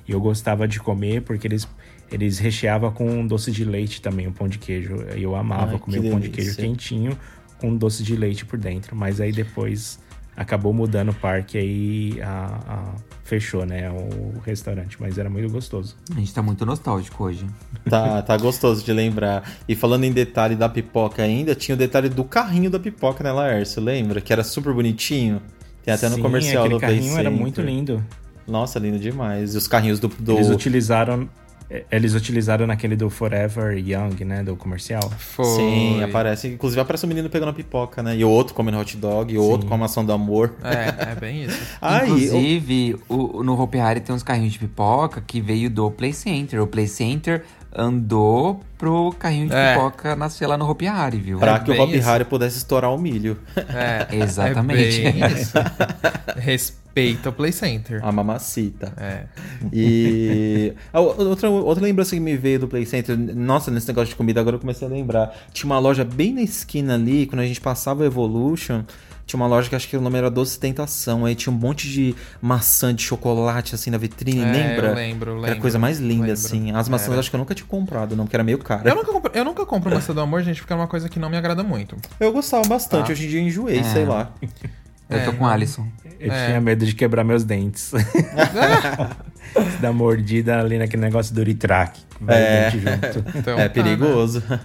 eu gostava de comer porque eles, eles recheavam com doce de leite também o pão de queijo. E eu amava Ai, comer o pão de queijo quentinho com doce de leite por dentro. Mas aí depois acabou mudando o parque aí a- a- fechou, né, o restaurante. Mas era muito gostoso. A gente tá muito nostálgico hoje. Tá, tá gostoso de lembrar. E falando em detalhe da pipoca ainda, tinha o detalhe do carrinho da pipoca, né, Laércio? Lembra? Que era super bonitinho. Tem até no Sim, comercial aquele do Play carrinho era muito lindo. Nossa, lindo demais. E os carrinhos do... do... Eles utilizaram eh, eles utilizaram naquele do Forever Young, né, do comercial. Foi. Sim, aparece. Inclusive aparece o menino pegando a pipoca, né? E o outro comendo hot dog, e o outro com a maçã do amor. É, é bem isso. Aí, Inclusive, o, no Hopi Hari tem uns carrinhos de pipoca que veio do Play Center. O Play Center andou pro carrinho de É. pipoca nascer lá no Hopi Hari, viu? pra É que o bem Hop isso. Hari pudesse estourar o milho. É, Exatamente. É bem isso. Respeita o Play Center. A mamacita. É. E outra, outra lembrança que me veio do Play Center, nossa, nesse negócio de comida, agora eu comecei a lembrar. Tinha uma loja bem na esquina ali, quando a gente passava o Evolution, tinha uma loja que acho que o nome era Doce Tentação. Aí tinha um monte de maçã de chocolate assim na vitrine, É, lembra? eu lembro, eu Era a lembro, coisa mais linda, lembro. assim. As maçãs Era. acho que eu nunca tinha comprado, não, porque era meio caro. Eu nunca, compro, eu nunca compro maçã do amor, gente, porque é uma coisa que não me agrada muito. Eu gostava bastante, Tá. hoje em dia eu enjoei, É. sei lá. Eu tô É, com o. Alisson. Eu É. tinha medo de quebrar meus dentes. da mordida ali naquele negócio do Uritrack. Vai É. Então, é tá, perigoso. né?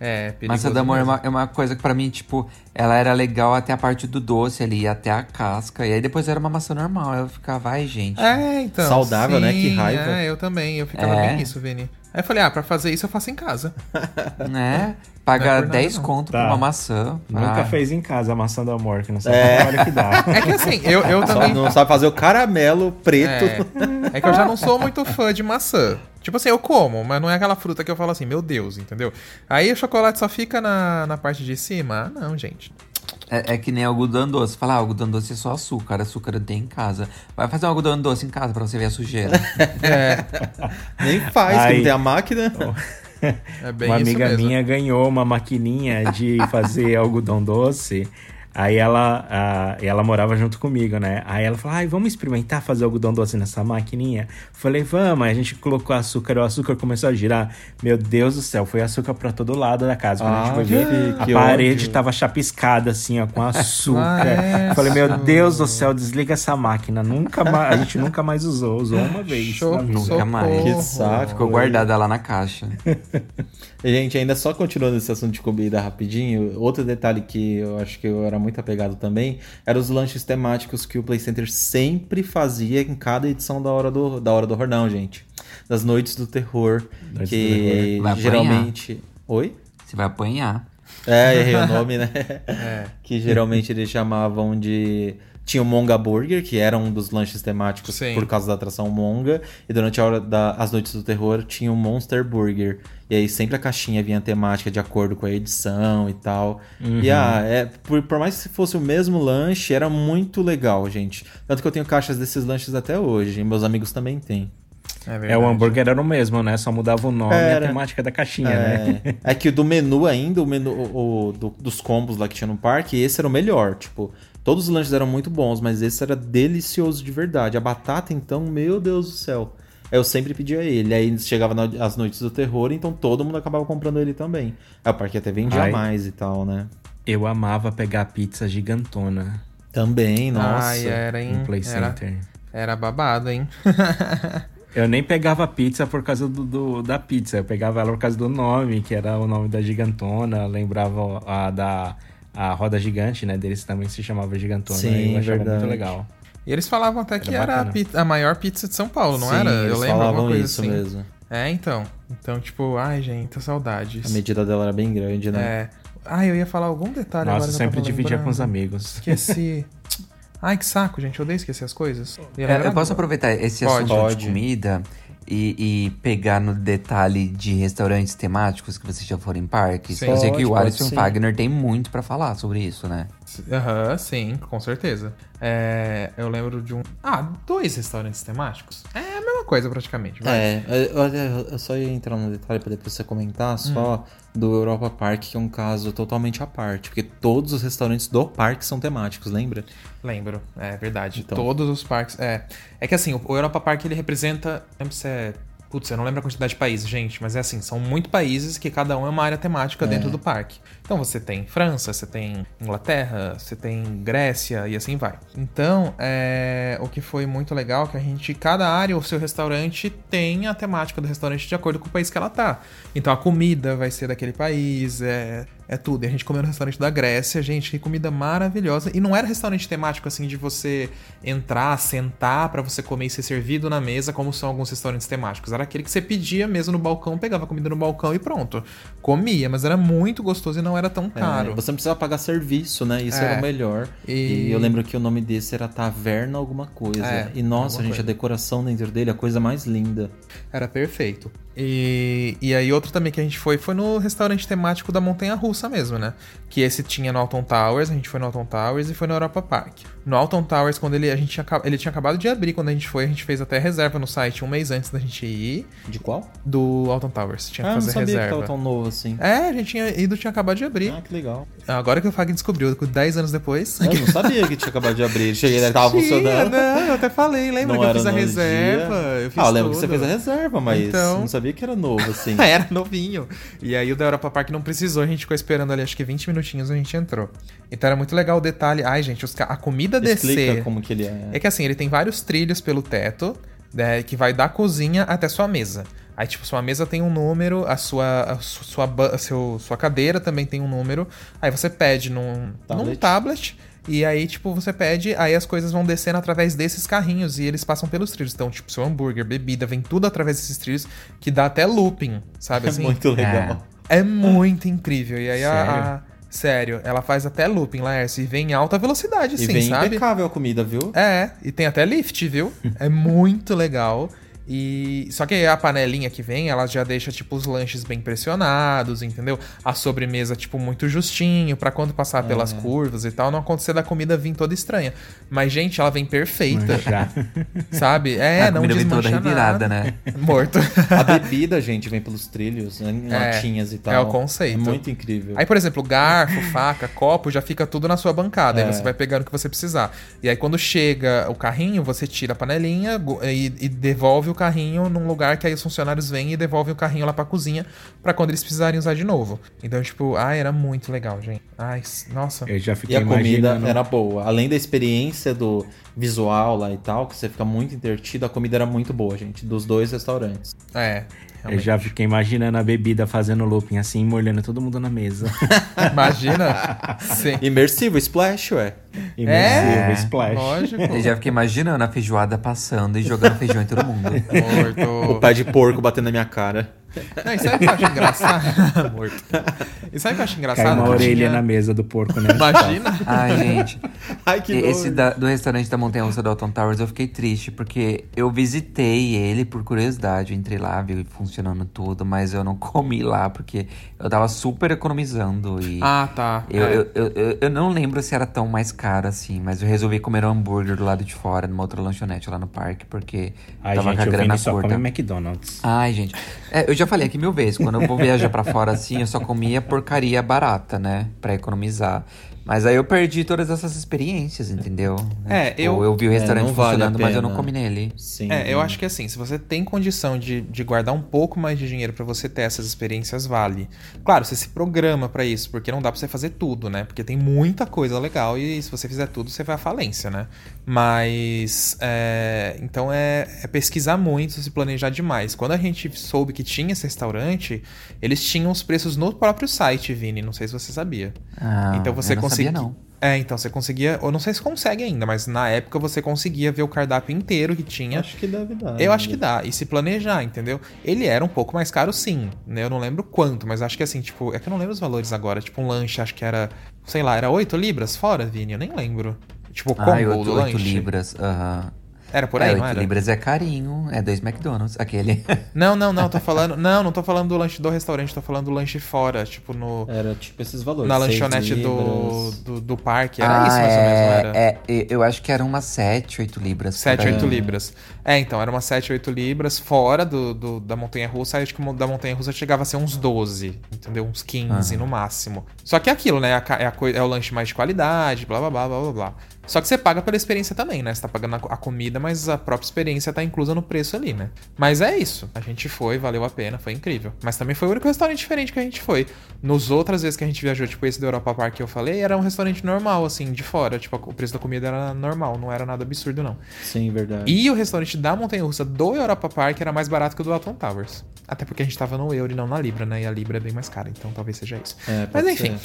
É, perigoso. Maçã do amor é uma, é uma coisa que pra mim, tipo, ela era legal até a parte do doce ali, até a casca. E aí depois era uma maçã normal. Eu ficava, ai, gente. É, então. Saudável, né? Que sim, raiva. É, eu também. Eu ficava É. bem isso, Vini. Aí eu falei, ah, pra fazer isso eu faço em casa. Né? Paga é por nada, 10 não. conto Tá. por uma maçã. Nunca Ah, fez em casa a maçã do amor, que não sabe É. trabalho que dá. É que assim, eu, eu Só também. não sabe fazer o caramelo preto. É, é que eu já não sou muito fã de maçã. Tipo assim, eu como, mas não é aquela fruta que eu falo assim, meu Deus, entendeu? Aí o chocolate só fica na, na parte de cima. Ah, não, gente. É, é que nem algodão doce. Fala, ah, algodão doce é só açúcar. Açúcar tem em casa. Vai fazer um algodão doce em casa pra você ver a sujeira. É, Nem faz, que não tem a máquina. é bem uma isso amiga mesmo. minha ganhou uma maquininha de fazer algodão doce. Aí ela, ah, e ela morava junto comigo, né? Aí ela falou: Ai, vamos experimentar fazer algodão doce nessa maquininha? Falei, vamos. Aí a gente colocou açúcar, o açúcar começou a girar. Meu Deus do céu, foi açúcar pra todo lado da casa. Quando a gente Ah, foi ver, que- a que parede ódio. tava chapiscada assim, ó, com açúcar. Ah, é, Falei, meu. Deus do céu, desliga essa máquina. Nunca mais, a gente nunca mais usou, usou uma vez. Show. Nunca mais. Que saco. Ficou guardada lá na caixa. Gente, ainda só continuando esse assunto de comida rapidinho, outro detalhe que eu acho que eu era muito apegado também, eram os lanches temáticos que o Play Center sempre fazia em cada edição da Hora do, da hora do Hornão, gente. Das Noites do Terror, Noites do que Vai apanhar. geralmente... Oi? Você vai apanhar. É, errei o nome, né? É. Que geralmente eles chamavam de. Tinha o Monga Burger, que era um dos lanches temáticos Sim. por causa da atração Monga. E durante a hora das Noites do Terror tinha o Monster Burger. E aí sempre a caixinha vinha temática de acordo com a edição e tal. E ah, é, por, por mais que fosse o mesmo lanche, era muito legal, gente. Tanto que eu tenho caixas desses lanches até hoje. E meus amigos também têm. É, É, o hambúrguer era o mesmo, né? Só mudava o nome e Era. a temática da caixinha, né? É, é que o do menu ainda, o menu o, o- do- dos combos lá que tinha no parque, esse era o melhor. Tipo, todos os lanches eram muito bons, mas esse era delicioso de verdade. A batata, então, meu Deus do céu. Eu sempre pedia ele. Aí chegava na- as noites do terror, então todo mundo acabava comprando ele também. Aí o parque até vendia Ai. mais e tal, né? Eu amava pegar pizza gigantona Também, nossa. Ai, era, hein? no Play era, Center. Era babado, hein? Eu nem pegava pizza por causa do, do, da pizza, eu pegava ela por causa do nome, que era o nome da gigantona, lembrava a da a roda gigante, né? Deles também se chamava gigantona, Sim, eu achava verdade. muito legal. E eles falavam até que Era era, a, a maior pizza de São Paulo, não Sim, era? Eu lembro falavam alguma coisa isso assim. mesmo. É, então. Então, tipo, ai, gente, saudades. A medida dela era bem grande, né? É. Ai, eu ia falar algum detalhe agora. Nossa, eu que eu sempre dividia com os lembrando. amigos. Esqueci. Ai, que saco, gente. Eu odeio esquecer as coisas. É, eu posso agora. aproveitar esse Pode. assunto Pode. de comida e, e pegar no detalhe de restaurantes temáticos que vocês já foram em parques? Sim. Eu sei que o Alisson. Wagner tem muito pra falar sobre isso, né? Aham, sim, com certeza. É, eu lembro de um. Ah, dois restaurantes temáticos. É a mesma coisa, praticamente. Vai. É, eu, eu- eu só ia entrar no detalhe pra depois você comentar só do Europa Park, que é um caso totalmente à parte, porque todos os restaurantes do parque são temáticos, lembra? Lembro, é verdade. Então. Todos os parques. É. É que assim, o o Europa Park ele representa. Lembro se é. Putz, eu não lembro a quantidade de países, gente, mas é assim, são muito países que cada um é uma área temática dentro do parque. Então você tem França, você tem Inglaterra, você tem Grécia e assim vai. Então, é, o que foi muito legal é que a gente, cada área, o seu restaurante tem a temática do restaurante de acordo com o país que ela tá. Então a comida vai ser daquele país, é, é tudo. E a gente comeu no restaurante da Grécia, gente, que comida maravilhosa. E não era restaurante temático assim de você entrar, sentar pra você comer e ser servido na mesa, como são alguns restaurantes temáticos. Era aquele que você pedia mesmo no balcão, pegava comida no balcão e pronto. Comia, mas era muito gostoso e não era tão É, caro. você não precisava pagar serviço, né? Isso É. era o melhor. E- E... eu lembro que o nome desse era Taverna Alguma Coisa. É, e nossa, gente, coisa. a decoração dentro dele, a coisa mais linda. Era perfeito. E, e aí outro também que a gente foi foi no restaurante temático da Montanha Russa mesmo, né? Que esse tinha no Alton Towers, a gente foi no Alton Towers e foi no Europa Park. No Alton Towers, quando ele, a gente tinha, ele tinha acabado de abrir, quando a gente foi, a gente fez até reserva no site um mês antes da gente ir De qual? do Alton Towers. Tinha que ah, não fazer sabia reserva. que tava tão novo assim. É, a gente tinha ido, tinha acabado de abrir. Ah, que legal. Agora que o Fagner descobriu, 10 anos depois. Eu não sabia que tinha acabado de abrir. Cheguei, ele tava Tinha, funcionando. Não, eu até falei, lembra Não que eu fiz a reserva? Eu fiz ah, eu lembro que tudo. você fez a reserva, mas Então- não sabia que era novo, assim. Era novinho. E aí o da Europa Park não precisou, a gente ficou esperando ali acho que 20 minutinhos e a gente entrou. Então era muito legal o detalhe. Ai, gente, a comida Explica descer. como que ele é. É que assim, ele tem vários trilhos pelo teto, né, que vai da cozinha até sua mesa. Aí, tipo, sua mesa tem um número, a sua, a su- sua, a seu, sua cadeira também tem um número. Aí você pede num tablet. num tablet. E aí, tipo, você pede, aí as coisas vão descendo através desses carrinhos e eles passam pelos trilhos. Então, tipo, seu hambúrguer, bebida, vem tudo através desses trilhos, que dá até looping, sabe É assim? muito legal. É muito incrível. E aí a- Sério? ela faz até looping, Laércio, e vem em alta velocidade, E assim, vem sabe? impecável a comida, viu? É, e tem até lift, viu? É muito legal. E só que aí a panelinha que vem, ela já deixa tipo os lanches bem pressionados, entendeu? A sobremesa tipo muito justinho pra quando passar pelas curvas e tal, não acontecer da comida vir toda estranha. Mas gente, ela vem perfeita, Já. sabe? É, a não comida vem toda revirada, nada. né? Morto. A bebida, gente, vem pelos trilhos, né, em É, latinhas e tal. é o conceito. É muito incrível. Aí, por exemplo, garfo, faca, copo, já fica tudo na sua bancada. É. Aí você vai pegando o que você precisar. E aí, quando chega o carrinho, você tira a panelinha e, e devolve o carrinho num lugar que aí os funcionários vêm e devolvem o carrinho lá pra cozinha pra quando eles precisarem usar de novo. Então, tipo, ai, era muito legal, gente. Ai, nossa. Eu já E fiquei a comida era boa. Além da experiência do visual lá e tal, que você fica muito intertido, a comida era muito boa, gente. Dos dois restaurantes. É. Eu realmente. já fiquei imaginando a bebida fazendo looping assim, molhando todo mundo na mesa. Imagina. Sim. Imersivo, splash, ué. Imersivo, É, splash. Lógico. Eu já fiquei imaginando a feijoada passando e jogando feijão em todo mundo. O Morto. pé de porco batendo na minha cara. Não, e sabe o que eu acho engraçado? Morto. E sabe o que eu acho engraçado? Caiu uma orelha tinha- na mesa do porco, né? Imagina. Ai, gente. Ai, que Esse da- do restaurante da Montanha Russa do Alton Towers eu fiquei triste, porque eu visitei ele por curiosidade. Eu entrei lá, vi funcionando tudo, mas eu não comi lá, porque eu tava super economizando. E Ah, tá. eu, É. eu, eu, eu- eu não lembro se era tão mais caro assim, mas eu resolvi comer um hambúrguer do lado de fora, numa outra lanchonete lá no parque, porque Ai, tava gente, com a grana só curta. come McDonald's. Ai, gente. É, eu já falei aqui mil vezes, quando eu vou viajar pra fora assim, eu só comia porcaria barata, né? Pra economizar. Mas aí eu perdi todas essas experiências, entendeu? É, Tipo, eu- eu vi o restaurante não vale a funcionando, mas eu não comi nele. Sim. É, eu acho que assim, se você tem condição de, de guardar um pouco mais de dinheiro pra você ter essas experiências, vale. Claro, você se programa pra isso, porque não dá pra você fazer tudo, né? Porque tem muita coisa legal e se você fizer tudo, você vai à falência, né? Mas, é, então é, é pesquisar muito, se planejar demais. Quando a gente soube que tinha esse restaurante, eles tinham os preços no próprio site, Vini. Não sei se você sabia. Ah, então você eu não conseguia. sabia, não. É, então você conseguia. Eu não sei se consegue ainda, mas na época você conseguia ver o cardápio inteiro que tinha. Acho que deve dar. Eu né? acho que dá. E se planejar, entendeu? Ele era um pouco mais caro, sim. Né? Eu não lembro quanto, mas acho que assim, tipo, é que eu não lembro os valores agora. Tipo, um lanche, acho que era, sei lá, era 8 libras fora, Vini? Eu nem lembro. Tipo, combo Ah, do 8, lanche. libras. aham. Era por aí, é, não 8 era? libras é carinho. É dois McDonald's. Aquele. Não, não, não, tô falando. Não, não tô falando do lanche do restaurante, tô falando do lanche fora, tipo, no. Era tipo esses valores. Na lanchonete do, do, do parque. Era isso, mais ou menos, não era? É, é, eu acho que eram umas 7, 8 libras. 7, por aí. 8 libras. É, então, era umas 7, 8 libras fora do, do- da montanha russa. Acho que da montanha russa chegava a ser uns 12, entendeu? Uns 15 no máximo. Só que é aquilo, né? É, a é a é o lanche mais de qualidade, blá blá blá blá blá blá. Só que você paga pela experiência também, né? Você tá pagando a, comida, mas a própria experiência tá inclusa no preço ali, né? Mas é isso. A gente foi, valeu a pena, foi incrível. Mas também foi o único restaurante diferente que a gente foi. Nos outras vezes que a gente viajou, tipo esse do Europa Park que eu falei, era um restaurante normal, assim, de fora. Tipo, o preço da comida era normal, não era nada absurdo, não. Sim, verdade. E o restaurante da Montanha Russa do Europa Park era mais barato que o do Alton Towers. Até porque a gente tava no euro e não na Libra, né? E a Libra é bem mais cara, então talvez seja isso. É, Mas enfim.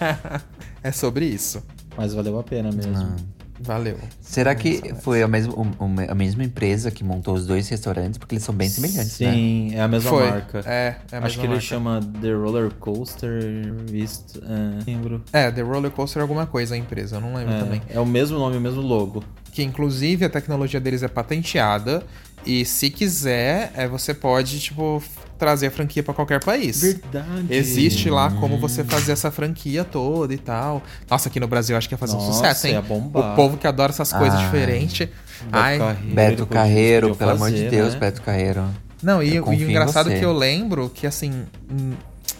é sobre isso. Mas valeu a pena mesmo. Ah. Valeu. Será que foi a mesma, uma- a mesma empresa que montou os dois restaurantes? Porque eles são bem semelhantes, né? Sim, é a mesma Foi. marca. É, é a Acho mesma que ele marca. chama The Roller Coaster Vist. É, lembro. É, The Roller Coaster é alguma coisa a empresa, eu não lembro também. É, é o mesmo nome, o mesmo logo. Que inclusive a tecnologia deles é patenteada. E se quiser, é, você pode, tipo, trazer a franquia pra qualquer país. Verdade. Existe lá como você fazer essa franquia toda e tal. Nossa, aqui no Brasil eu acho que ia fazer um Nossa, sucesso, hein? ia bombar. O povo que adora essas coisas Ai. diferentes. Beto Ai, Carreiro, Beto Carreiro, pelo amor de fazer, Deus, né? Beto Carreiro. Não, e, e o engraçado é que eu lembro que, assim, hum,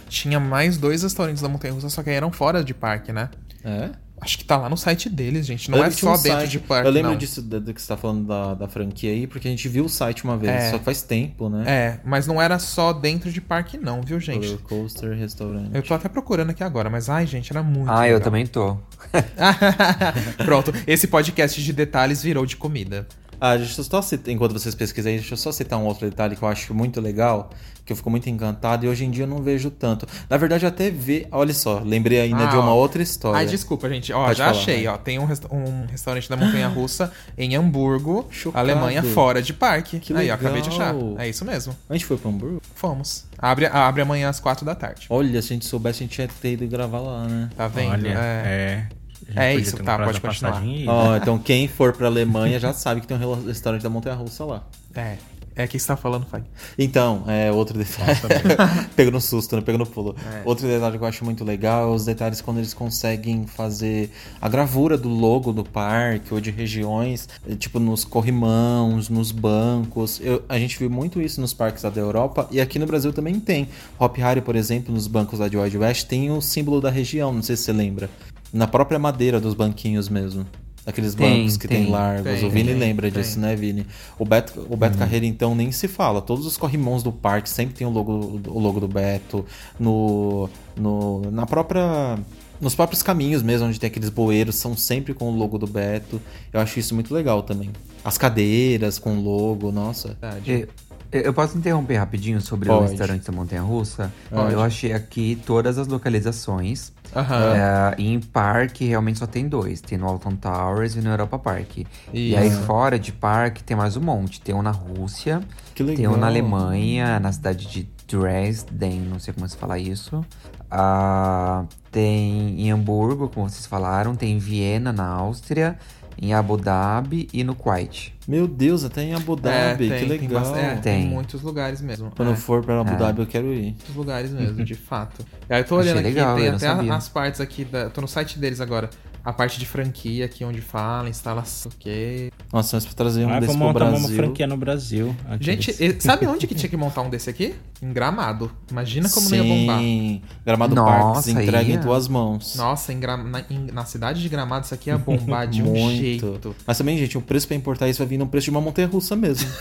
tinha mais dois restaurantes da Montanha Russa, só que eram fora de parque, né? É? Acho que tá lá no site deles, gente. Não Eu é só um dentro site- de parque, Eu lembro não. disso do que você tá falando da, da franquia aí, porque a gente viu o site uma vez, É. só que faz tempo, né? É, mas não era só dentro de parque, não, viu, gente? Roller Coaster Restaurante. Eu tô até procurando aqui agora, mas ai, gente, era muito. Ah, eu legal. também tô. Pronto, esse podcast de detalhes virou de comida. Ah, deixa eu só citar, enquanto vocês pesquisam aí, deixa eu só citar um outro detalhe que eu acho muito legal, que eu fico muito encantado e hoje em dia eu não vejo tanto. Na verdade, eu até vi, olha só, lembrei ainda Ah, de uma ó. outra história. Ai, desculpa, gente. Ó, Pode já falar, achei, vai. ó. Tem um, resta- um restaurante da Montanha Russa em Hamburgo, Chocado. Alemanha, fora de parque. Que Aí, ó, acabei de achar. legal. É isso mesmo. A gente foi pro Hamburgo? Fomos. Abre, abre amanhã às quatro da tarde. Olha, se a gente soubesse, a gente ia ter ido gravar lá, né? Tá vendo? Olha, é. é. É isso, tá, pode a continuar. e ir, né? então quem for pra Alemanha já sabe que tem um restaurante da Montanha Russa lá. É. É que você tá falando, Fag. Então, é outro detalhe. Pego no susto, né? Pego no pulo. É. Outro detalhe que eu acho muito legal é os detalhes quando eles conseguem fazer a gravura do logo do parque ou de regiões, eh, tipo nos corrimãos, nos bancos. Eu- a gente viu muito isso nos parques lá da Europa e aqui no Brasil também tem. Hop Harry, por exemplo, nos bancos lá de Wild West, tem o símbolo da região, não sei se você lembra. Na própria madeira dos banquinhos mesmo. Aqueles Tem, bancos que tem, tem. largos. Tem, o Vini lembra disso, né, Vini? O Beto, o Beto Carreiro, então, nem se fala. Todos os corrimãos do parque sempre tem o logo, o logo do Beto. No, no, na própria. Nos próprios caminhos mesmo, onde tem aqueles bueiros, são sempre com o logo do Beto. Eu acho isso muito legal também. As cadeiras com o logo, nossa. Verdade. Eu, posso interromper rapidinho sobre Pode. o restaurante da Montanha Russa? Pode. Eu achei aqui todas as localizações. Aham. É, e em parque realmente só tem dois. Tem no Alton Towers e no Europa Park. E Isso. aí fora de parque tem mais um monte. Tem um na Rússia, Que tem um na Alemanha, na cidade de Dresden, não sei como se fala isso. Ah, tem em Hamburgo, como vocês falaram, tem em Viena, na Áustria, em Abu Dhabi e no Kuwait. Meu Deus, até em Abu Dhabi, que tem legal. bast- é, tem Tem. muitos lugares mesmo. Quando é. eu for pra Abu É. Dhabi, eu quero ir. Muitos lugares mesmo, de fato. E aí eu tô olhando Achei aqui, legal, tem até sabia. as partes aqui, da, tô no site deles agora. a parte de franquia aqui onde fala, instalação, o quê. Nossa, mas pra trazer um Ah, desse vou pro montar uma Brasil. franquia no Brasil. Gente, Aqueles- e- sabe onde que tinha que montar um desse aqui? Em Gramado. Imagina como não ia bombar. Sim, Gramado Nossa, Parques entrega ia. em tuas mãos. Nossa, em Gra- na, em- na cidade de Gramado isso aqui ia bombar de um Muito. jeito. Mas também, gente, o preço pra importar isso vai vir no preço de uma montanha russa mesmo.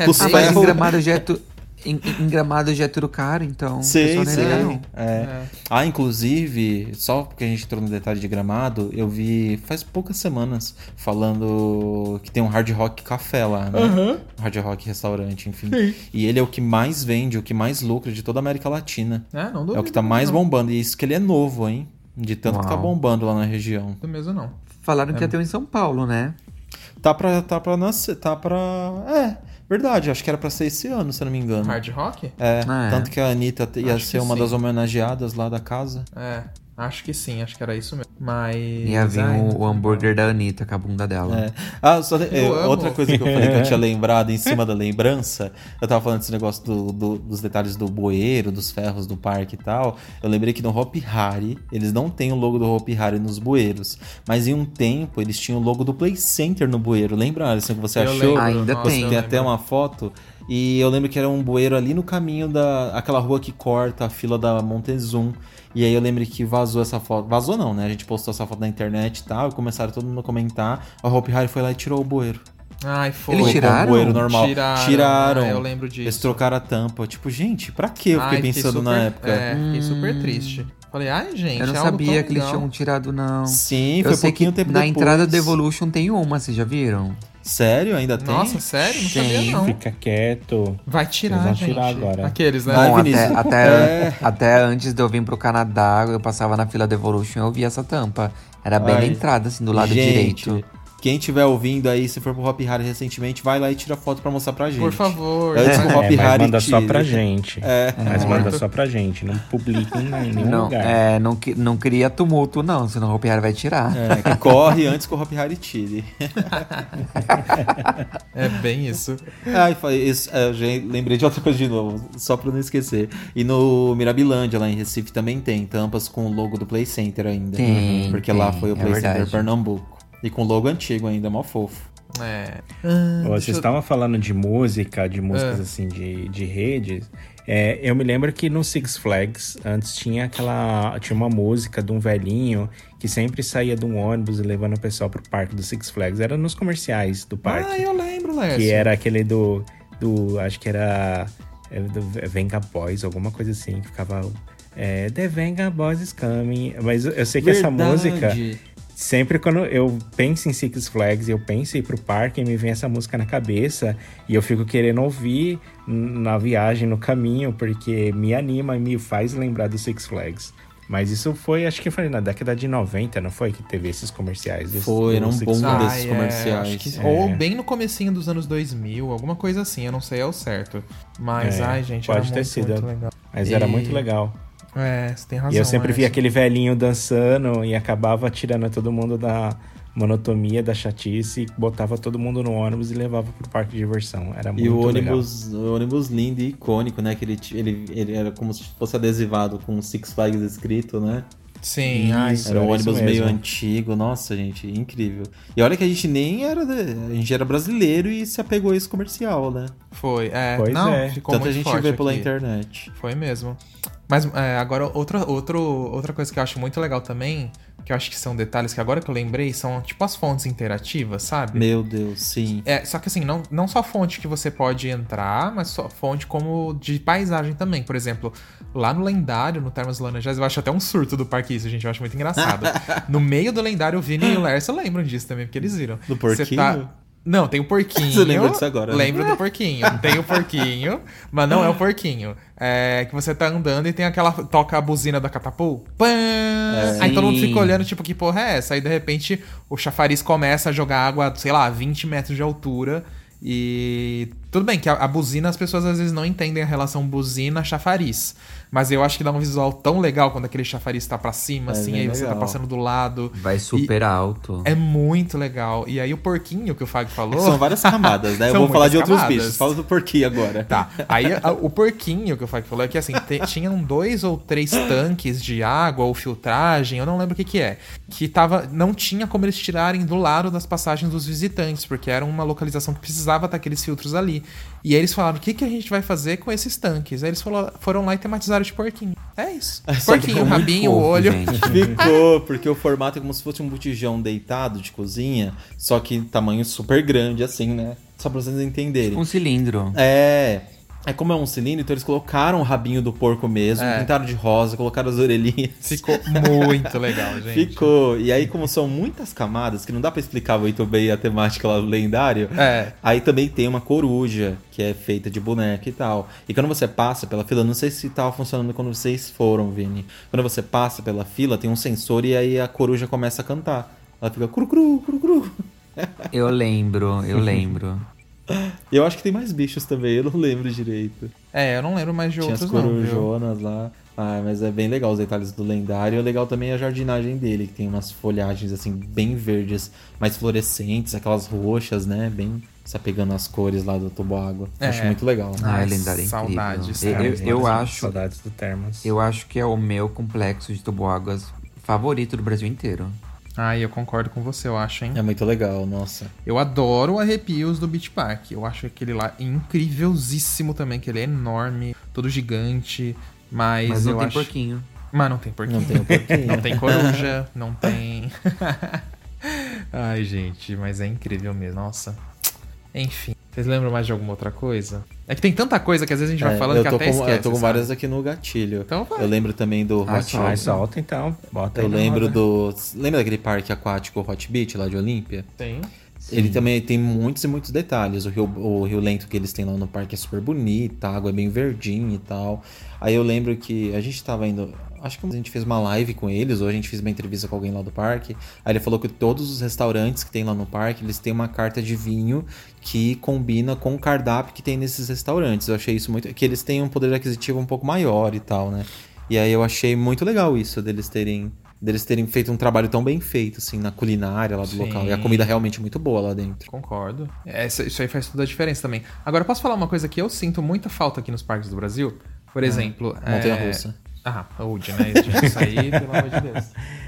É Os Ah, bem- mas em ferros- Gramado já é, tu... em, em Gramado já é tudo caro, então. ia ligar, não. É. Ah, inclusive, só porque a gente entrou no detalhe de gramado, eu vi faz poucas semanas falando que tem um hard rock café lá, né? Um hard rock restaurante, enfim. E ele é o que mais vende, o que mais lucra de toda a América Latina. É, não É o duvido que tá mais não. bombando. E isso que ele é novo, hein? De tanto que tá Uau. bombando lá na região. Do mesmo não. Falaram que ia ter um em São Paulo, né? Tá pra, tá pra nascer, tá pra... É, verdade, acho que era pra ser esse ano, se eu não me engano. Hard rock? É, Ah, é. tanto que a Anitta ia Acho ser uma sim. das homenageadas lá da casa. É, acho que sim, acho que era isso mesmo. Mas. Ia vir o, o hambúrguer da Anitta com a bunda dela. É. Ah, só, é, Eu amo. outra coisa que eu falei que eu tinha lembrado em cima da lembrança, eu tava falando desse negócio do- do- dos detalhes do bueiro, dos ferros do parque e tal. Eu lembrei que no Hopi Hari, eles não têm o logo do Hopi Hari nos bueiros, mas em um tempo eles tinham o logo do Play Center no bueiro. Lembra, Alisson, que você Eu achou? lembro, Ainda nossa, tem. eu Tem até uma foto. E eu lembro que era um bueiro ali no caminho da aquela rua que corta a fila da Montezum. E aí eu lembro que vazou essa foto. Vazou não, né? A gente postou essa foto na internet e tal. E começaram todo mundo a comentar. A Hopi Hari foi lá e tirou o bueiro. Ai, foi. Eles tiraram? o bueiro normal. Tiraram, Tiraram. ah, eu lembro disso. Eles trocaram a tampa. Tipo, gente, pra que eu fiquei Ai, pensando na super- época? É, fiquei super triste. Falei, ai, gente, Eu não é sabia que eles legal. tinham tirado, não. Sim, Eu foi sei pouquinho que tempo na depois. entrada do Evolution tem uma, vocês já viram? Sério? Ainda tem? Nossa, sério? Não Tem. sabia, não. Fica quieto. Vai tirar, Eles vão gente. tirar agora. Aqueles, né? Bom, até, até, É. até antes de eu vir pro Canadá, eu passava na fila do Evolution e eu via essa tampa. Era bem Ai, na entrada, assim, do lado gente, direito. Quem tiver ouvindo aí, se for pro Hop Hari recentemente, vai lá e tira foto pra mostrar pra gente. Por favor. Antes que o? Hop É, mas Hari manda só pra gente. É. Mas manda só pra gente. Não publica em nenhum Não, lugar. é, não, que- não cria tumulto, não, senão o Hopiar vai tirar. É, corre antes que o Hop Hari tire. É bem isso. Ai, isso, é, eu já lembrei de outra coisa de novo, só pra não esquecer. E no Mirabilândia, lá em Recife, também tem tampas com o logo do Play Center ainda. Tem, Porque tem, lá foi o é Play Center verdade. Pernambuco. E com logo antigo ainda, mó fofo. É. Ô, Vocês deixa eu- estavam falando de música, de músicas É. assim, de, de redes. É, eu me lembro que no Six Flags, antes tinha aquela. Tinha uma música de um velhinho que sempre saía de um ônibus e levando o pessoal pro parque do Six Flags. Era nos comerciais do parque. Ah, eu lembro, Lécio. que era aquele do. do acho que era. era do Venga Boys, alguma coisa assim, que ficava. É, The Venga Boys is coming. Mas eu eu sei que essa música. Sempre quando eu penso em Six Flags e eu penso em ir pro parque, me vem essa música na cabeça e eu fico querendo ouvir na viagem, no caminho, porque me anima e me faz lembrar do Six Flags. Mas isso foi, acho que foi na década de 90, não foi? Que teve esses comerciais. Dos, Foi, era um boom Flags. desses é, comerciais. acho que- É. Ou bem no comecinho dos anos 2000, alguma coisa assim, eu não sei ao certo. Mas, É, ai, gente, pode era ter muito, sido. muito legal. Mas era E- muito legal. É, você tem razão. E eu sempre via aquele velhinho dançando e acabava tirando todo mundo da monotonia, da chatice, e botava todo mundo no ônibus e levava pro parque de diversão. Era muito E o legal. ônibus, o ônibus lindo e icônico, né? Que ele, ele, ele era como se fosse adesivado com Six Flags escrito, né? Sim, ai, Isso. Era um ônibus meio antigo, nossa, gente, incrível. E olha que a gente nem era. de- A gente era brasileiro e se apegou a esse comercial, né? foi. É, Pois não, é. ficou Tanto a muito gente forte vê pela aqui. internet. Foi mesmo. Mas é, agora, outra, outro, outra coisa que eu acho muito legal também, que eu acho que são detalhes que agora que eu lembrei, são tipo as fontes interativas, sabe? Meu Deus, sim. É, só que assim, não, não só fonte que você pode entrar, mas só fonte como de paisagem também. Por exemplo, lá no lendário, no Termas Laranjais, eu acho até um surto do parque isso, gente. Eu acho muito engraçado. no meio do lendário, o Vini e o Lércio lembram disso também, porque eles viram. Do Você porquinho? Não, tem o porquinho. Você lembra disso agora, né? Lembro do porquinho. Tem o porquinho, mas não é o porquinho. É que você tá andando e tem aquela. Toca a buzina da catapult. Pã! Aí todo mundo Sim. fica olhando, tipo, que porra é essa? Aí de repente o chafariz começa a jogar água, sei lá, 20 metros de altura. E tudo bem que a, a buzina as pessoas às vezes não entendem a relação buzina-chafariz. Mas eu acho que dá um visual tão legal quando aquele chafariz tá pra cima, É assim, aí você tá passando do lado. Vai super alto. É muito legal. E aí o porquinho que o Fag falou. São várias camadas, né? Eu vou falar de outros camadas. bichos. Fala do porquinho agora. Tá. Aí a- o porquinho que o Fag falou é que assim, te- tinham dois ou três tanques de água ou filtragem, eu não lembro o que que é. Que tava. Não tinha como eles tirarem do lado das passagens dos visitantes, porque era uma localização que precisava estar aqueles filtros ali. E aí eles falaram: o que, que a gente vai fazer com esses tanques? Aí eles falou- foram lá e tematizaram de porquinho. É isso. que porquinho, rabinho, o olho. gente. Ficou, porque o formato é como se fosse um botijão deitado de cozinha, só que tamanho super grande, assim, né? Só pra vocês entenderem. Um cilindro. É. É como é um cilindro, então eles colocaram o rabinho do porco mesmo, É. pintaram de rosa, colocaram as orelhinhas. Ficou muito legal, gente. Ficou. E aí, como são muitas camadas, que não dá pra explicar muito bem a temática lá do lendário, É. aí também tem uma coruja, que é feita de boneca e tal. E quando você passa pela fila, não sei se tava funcionando quando vocês foram, Vini. Quando você passa pela fila, tem um sensor e aí a coruja começa a cantar. Ela fica cru cru, cru cru. Eu lembro, eu lembro. E eu acho que tem mais bichos também, eu não lembro direito. É, eu não lembro mais de Tinha as outros, não. viu? corujonas lá. Ah, mas é bem legal os detalhes do lendário. É legal também a jardinagem dele, que tem umas folhagens assim bem verdes, mais fluorescentes, aquelas roxas, né? Bem se apegando às cores lá do tubo água. É. Acho muito legal. Ah, é lendário, incrível. saudades, Eu, eu, eu acho, Saudades do Termas. eu acho que é o meu complexo de tuboáguas favorito do Brasil inteiro. Ah, eu concordo com você, eu acho, hein? É muito legal, nossa. Eu adoro arrepios do Beach Park. Eu acho aquele lá incrívelzíssimo também, que ele é enorme, todo gigante. Mas, Mas não eu tem acho... porquinho. Mas não tem porquinho. Não tem o porquinho. não tem coruja, não tem. Ai, gente, mas é incrível mesmo. Nossa. Enfim. Vocês lembram mais de alguma outra coisa? É que tem tanta coisa que às vezes a gente vai É, falando eu que tô até com, esquece. Eu tô com sabe? várias aqui no gatilho. Então vai. Eu lembro também do Ah, Hot Beach. alto, então. Bota Eu aí na lembro roda. do. Lembra daquele parque aquático Hot Beach lá de Olímpia? Tem. Ele também tem muitos e muitos detalhes. O rio, o rio lento que eles têm lá no parque é super bonito, a água é bem verdinha e tal. Aí eu lembro que a gente tava indo. Acho que a gente fez uma live com eles, ou a gente fez uma entrevista com alguém lá do parque. Aí ele falou que todos os restaurantes que tem lá no parque, eles têm uma carta de vinho que combina com o cardápio que tem nesses restaurantes. Eu achei isso muito. Que eles têm um poder aquisitivo um pouco maior e tal, né? E aí eu achei muito legal isso, deles terem. Deles terem feito um trabalho tão bem feito, assim, na culinária lá do Sim. local. E a comida realmente é muito boa lá dentro. Concordo. Essa- isso aí faz toda a diferença também. Agora, posso falar uma coisa que eu sinto muita falta aqui nos parques do Brasil? Por exemplo. Montanha é... russa. Ah, saúde, né? Gente, Isso aí, pelo amor de Deus.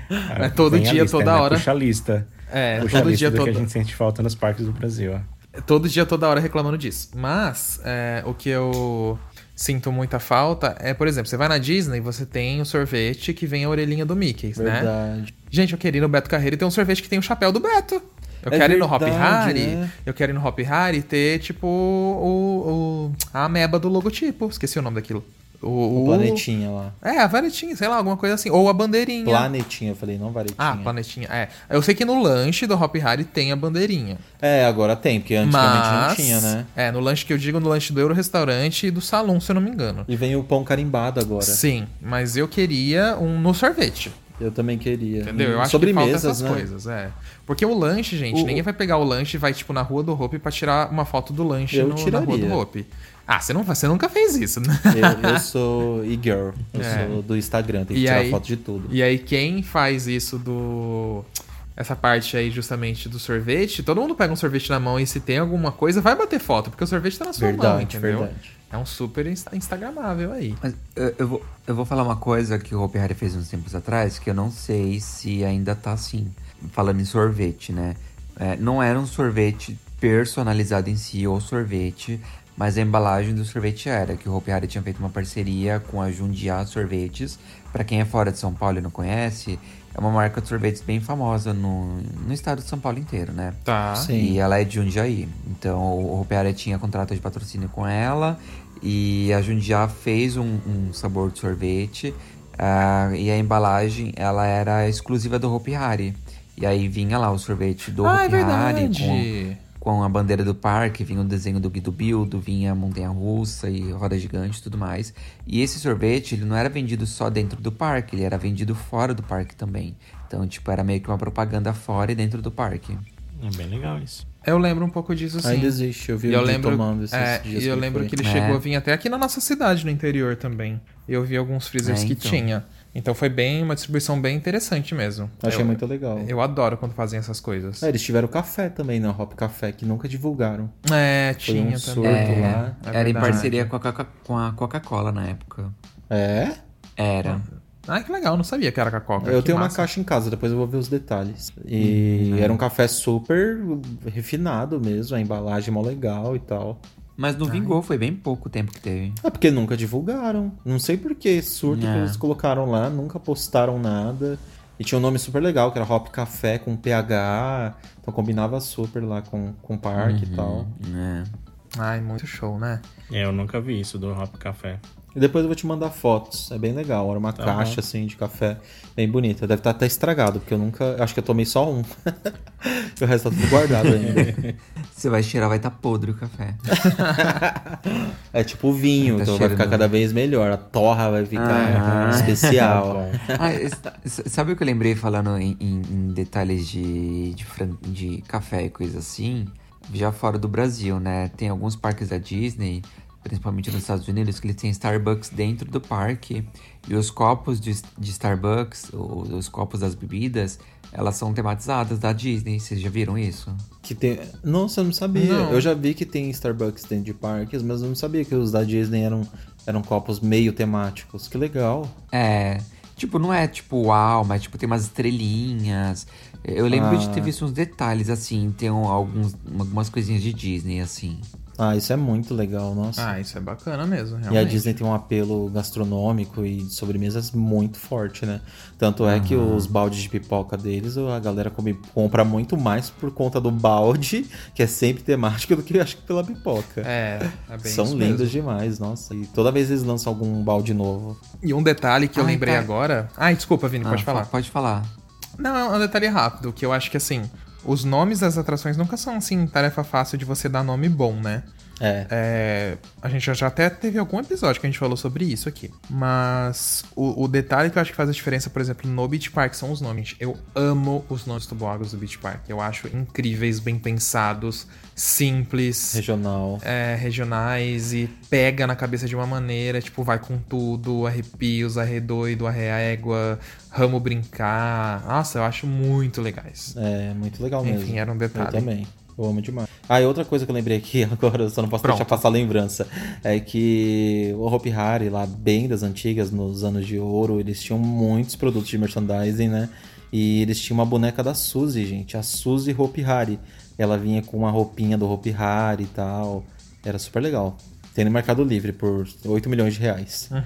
É todo a dia, lista, toda né? hora. Puxa a lista. É, Puxa a todo lista dia, do que toda, a gente sente falta nos parques do Brasil, ó. Todo dia, toda hora reclamando disso. Mas, é, o que eu sinto muita falta é, por exemplo, você vai na Disney você tem o sorvete que vem a orelhinha do Mickey, né? Verdade. Gente, eu quero ir no Beto Carreiro e ter um sorvete que tem o chapéu do Beto. Eu É quero ir no Hop verdade, Harry. né? Eu quero ir no Hop Harry e ter, tipo, o, o- a ameba do logotipo. Esqueci o nome daquilo. O, O planetinha lá. É, a varetinha, sei lá, alguma coisa assim. Ou a bandeirinha. Planetinha, eu falei, não varetinha. Ah, planetinha. É. Eu sei que no lanche do Hop Harry tem a bandeirinha. É, agora tem, porque antigamente Mas. não tinha, né? É, no lanche que eu digo, no lanche do Euro Restaurante e do Salão, se eu não me engano. E vem o pão carimbado agora. Sim, mas eu queria um no sorvete. Eu também queria. Entendeu? Eu acho que falta Sobremesas, essas né? coisas, é. Porque o lanche, gente, O- ninguém vai pegar o lanche e vai, tipo, na rua do Hope pra tirar uma foto do lanche Eu no, na rua tiraria. do Hope. Ah, você, não, você nunca fez isso, né? Eu, eu sou e-girl. Eu É. sou do Instagram, tem que E tirar aí- foto de tudo. E aí, quem faz isso do. Essa parte aí, justamente, do sorvete, todo mundo pega um sorvete na mão e se tem alguma coisa, vai bater foto, porque o sorvete tá na sua mão, Verdade, entendeu? verdade. É um super insta- instagramável aí. Mas eu, eu vou, eu vou falar uma coisa que o Hopi Hari fez uns tempos atrás, que eu não sei se ainda tá assim. Falando em sorvete, né? É, não era um sorvete personalizado em si, ou sorvete, mas a embalagem do sorvete era, que o Hopi Hari tinha feito uma parceria com a Jundiá Sorvetes. Pra quem é fora de São Paulo e não conhece, é uma marca de sorvetes bem famosa no, no estado de São Paulo inteiro, né? Tá. Sim. E ela é de Jundiaí. Então o Ropeara tinha contrato de patrocínio com ela. E a Jundiá fez um, um sabor de sorvete. ah, e a embalagem ela era exclusiva do Hopi Hari. E aí vinha lá o sorvete do Ah, é Hopi Hari verdade. com, com a bandeira do parque, vinha o desenho do Guido Bildo, vinha a montanha russa e roda gigante e tudo mais. E esse sorvete, ele não era vendido só dentro do parque, ele era vendido fora do parque também. Então, tipo, era meio que uma propaganda fora e dentro do parque. É bem legal isso. Eu lembro um pouco disso sim. Ainda existe, eu vi E o eu lembro, tomando esses é, dias E eu que lembro foi. que ele É. chegou a vir até aqui na nossa cidade, no interior também. Eu vi alguns freezers É, que então. tinha. Então foi bem uma distribuição bem interessante mesmo. Achei eu, muito legal. Eu adoro quando fazem essas coisas. É, eles tiveram café também na Hop Café, que nunca divulgaram. É, Foi tinha um surto também. lá. É Era em verdade. parceria com a Coca- com a Coca-Cola na época. É? Era. Ah, que legal, não sabia que era com a Coca. Eu que tenho uma massa. caixa em casa, depois eu vou ver os detalhes. E era um café super refinado mesmo, a embalagem mó legal e tal. Mas não vingou, foi bem pouco tempo que teve. É porque nunca divulgaram. Não sei por que surto que É. eles colocaram lá, nunca postaram nada. E tinha um nome super legal, que era Hop Café com PH. Então combinava super lá com, com parque e tal. É. Ai, muito show, né? É, Eu nunca vi isso do Hop Café. E depois eu vou te mandar fotos. É bem legal. Era uma Tá caixa bom. assim de café bem bonita. Deve estar até estragado, porque eu nunca. Acho que eu tomei só um. o resto tá tudo guardado ainda. Você vai cheirar, vai estar podre o café. É tipo vinho, Tá então vai ficar cada vez melhor. A torra vai ficar Ah. especial. Ah, sabe o que eu lembrei falando em, em- em detalhes de, de, fran- de café e coisa assim? Já fora do Brasil, né? Tem alguns parques da Disney, principalmente nos Estados Unidos, que eles têm Starbucks dentro do parque. E os copos de, de Starbucks, os, os copos das bebidas, elas são tematizadas da Disney. Vocês já viram isso? Que tem... Nossa, eu não sabia. Não. Eu já vi que tem Starbucks dentro de parques, mas eu não sabia que os da Disney eram, eram copos meio temáticos. Que legal. É. Tipo, não é tipo uau, mas tipo, tem umas estrelinhas. Eu lembro de ter Ah. visto uns detalhes, assim, tem um- alguns, algumas coisinhas de Disney, assim. Ah, isso é muito legal, nossa. Ah, isso é bacana mesmo, E a realmente. Disney tem um apelo gastronômico e de sobremesas muito forte, né? Tanto é que os baldes de pipoca deles, a galera come- compra muito mais por conta do balde, que é sempre temático, do que acho que pela pipoca. É, é bem São isso lindos mesmo. demais, nossa. E toda vez eles lançam algum balde novo. E um detalhe que eu lembrei tá. agora. Ai, desculpa, Vini, pode Ah, falar. Pode falar. Não, é um detalhe rápido, que eu acho que assim, os nomes das atrações nunca são assim, tarefa fácil de você dar nome bom, né? É. É, a gente já, já até teve algum episódio que a gente falou sobre isso aqui. Mas o, o detalhe que eu acho que faz a diferença, por exemplo, no Beach Park são os nomes. Eu amo os nomes tobogãs do Beach Park. Eu acho incríveis, bem pensados, simples. Regional. é, regionais e pega na cabeça de uma maneira, tipo, vai com tudo, arrepios, arredoido, arreégua, ramo brincar. Nossa, eu acho muito legais. É, muito legal mesmo. Enfim, era um detalhe. Eu também. Eu amo demais. Ah, e outra coisa que eu lembrei aqui agora, eu só não posso Pronto. deixar passar a lembrança, é que o Hopi Hari, lá bem das antigas, nos anos de ouro, eles tinham muitos produtos de merchandising, né? E eles tinham uma boneca da Suzy, gente, a Suzy Hopi Hari. Ela vinha com uma roupinha do Hopi Hari e tal. Era super legal. Tem no Mercado Livre por 8 milhões de reais.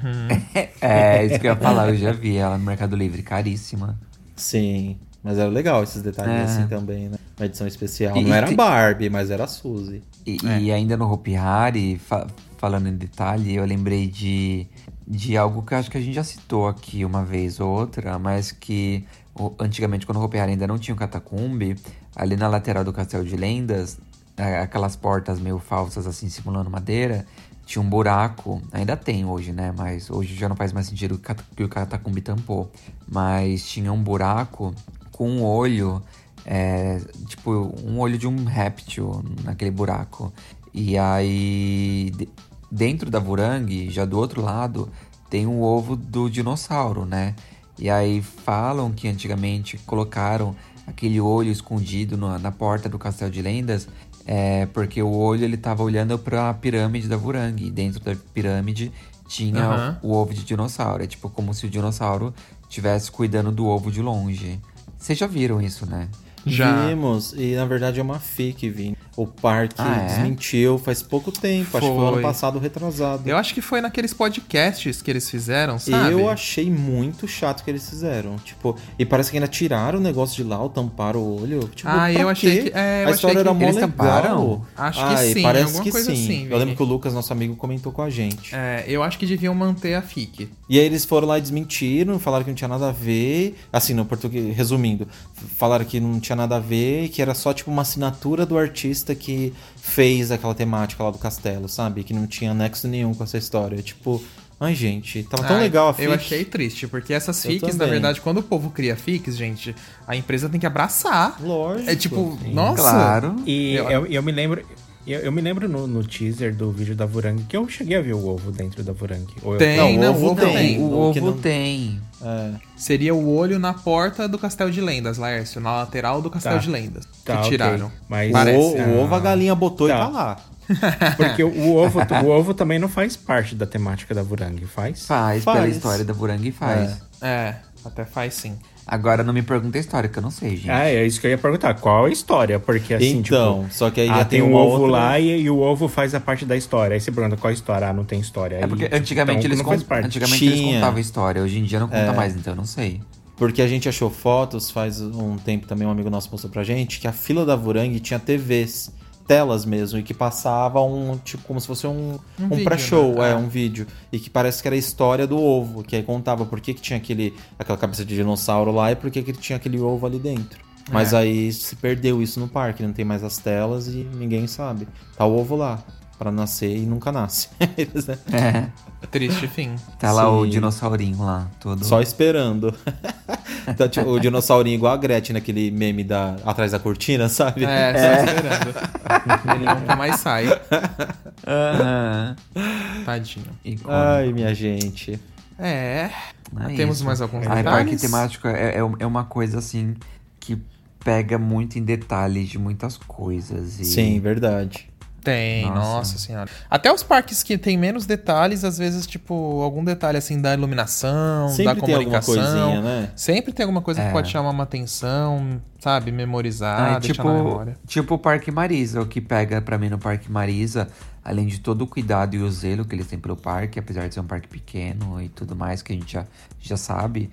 É, isso que eu ia falar, eu já vi ela no Mercado Livre, caríssima. Sim, mas era legal esses detalhes É. assim também, né? Uma edição especial. E- não e era Barbie, mas era a Suzy. E, É. e ainda no Hopi Hari, fa- falando em detalhe, eu lembrei de, de algo que acho que a gente já citou aqui uma vez ou outra, mas que o- antigamente, quando o Hopi Hari ainda não tinha o catacumbi, ali na lateral do Castelo de Lendas, é, aquelas portas meio falsas, assim, simulando madeira, tinha um buraco, ainda tem hoje, né? Mas hoje já não faz mais sentido que o cata- que o catacumbi tampou. Mas tinha um buraco com um olho é, tipo, um olho de um réptil naquele buraco. E aí, de- dentro da Burangue, já do outro lado, tem o ovo do dinossauro, né? E aí falam que antigamente colocaram aquele olho escondido na, na porta do Castelo de Lendas, é, porque o olho ele tava olhando para a pirâmide da Burangue. E dentro da pirâmide tinha Aham. o, o ovo de dinossauro. É tipo como se o dinossauro estivesse cuidando do ovo de longe. Vocês já viram isso, né? Já. Vimos, e na verdade é uma fic, Vini. O parque Ah, é? desmentiu faz pouco tempo, acho que foi Foi. ano passado retrasado. Eu acho que foi naqueles podcasts que eles fizeram, sabe? Eu achei muito chato o que eles fizeram. Tipo, e parece que ainda tiraram o negócio de lá, ou tamparam o olho. Tipo, Ah, eu achei quê? que- é, eu a história achei que era mó eles legal. tamparam? Acho que Ai, sim, parece alguma que coisa sim. assim, eu lembro que o Lucas, nosso amigo, comentou com a gente. É, eu acho que deviam manter a FIC. E aí eles foram lá e desmentiram, falaram que não tinha nada a ver. Assim, no português, resumindo, falaram que não tinha nada a ver que era só tipo uma assinatura do artista que fez aquela temática lá do castelo, sabe? Que não tinha anexo nenhum com essa história. Tipo, Ai, gente, tava tão legal a fic. Eu achei triste, porque essas fics, na verdade, quando o povo cria fics, gente, a empresa tem que abraçar. Lógico. É tipo, sim. nossa. Claro. E eu, eu, eu me lembro. Eu, eu, me lembro no, no, teaser do vídeo da Vurang que eu cheguei a ver o ovo dentro da Vurang. Tem, não, o ovo, tem. tem. O, ovo não... tem. É. Seria o olho na porta do Castelo de Lendas, Laércio, na lateral do Castelo tá. de Lendas. Tá, que tiraram. Okay. Mas Parece. O, o, ovo a galinha botou tá. e tá lá. Porque o ovo, o ovo também não faz parte da temática da Vurang, faz? Faz, faz. pela história da Vurang faz. É. é, até faz sim. Agora não me pergunta a história, que eu não sei, gente. Ah, é isso que eu ia perguntar. Qual a história? Porque assim, então, tipo, só que aí ah, já tem, um ovo outra... lá e, e, o ovo faz a parte da história. Aí você pergunta qual a história? Ah, não tem história. É porque aí, antigamente, então, eles, cont... antigamente eles contavam história, hoje em dia não conta é. mais, então eu não sei. Porque a gente achou fotos, faz um tempo também um amigo nosso mostrou pra gente, que a fila da Vurang tinha TVs telas mesmo, e que passava um, tipo, como se fosse um, um, um pré-show, né? é, um vídeo. E que parece que era a história do ovo, que aí contava por que, que tinha aquele, aquela cabeça de dinossauro lá e por que, que ele tinha aquele ovo ali dentro. Mas é. aí se perdeu isso no parque, não tem mais as telas e ninguém sabe. Tá o ovo lá para nascer e nunca nasce. é. Triste fim. Tá lá Sim. o dinossaurinho lá, todo. Só esperando. tá, tipo, o dinossaurinho igual a Gretchen naquele meme da atrás da cortina, sabe? É, só é. esperando. Ele nunca mais sai. Uhum. Tadinho. Ai, minha gente. É. é Temos isso. mais alguns detalhes? parque temático é, é, é uma coisa assim que pega muito em detalhes de muitas coisas. E... Sim, verdade. Tem, nossa. nossa. senhora. Até os parques que tem menos detalhes, às vezes, tipo, algum detalhe assim da iluminação, sempre da comunicação. Tem alguma coisinha, né? Sempre tem alguma coisa é. que pode chamar uma atenção, sabe? Memorizar, ah, tipo, na memória. Tipo o Parque Marisa, o que pega para mim no Parque Marisa, além de todo o cuidado e o zelo que eles têm pelo parque, apesar de ser um parque pequeno e tudo mais que a gente já, já sabe,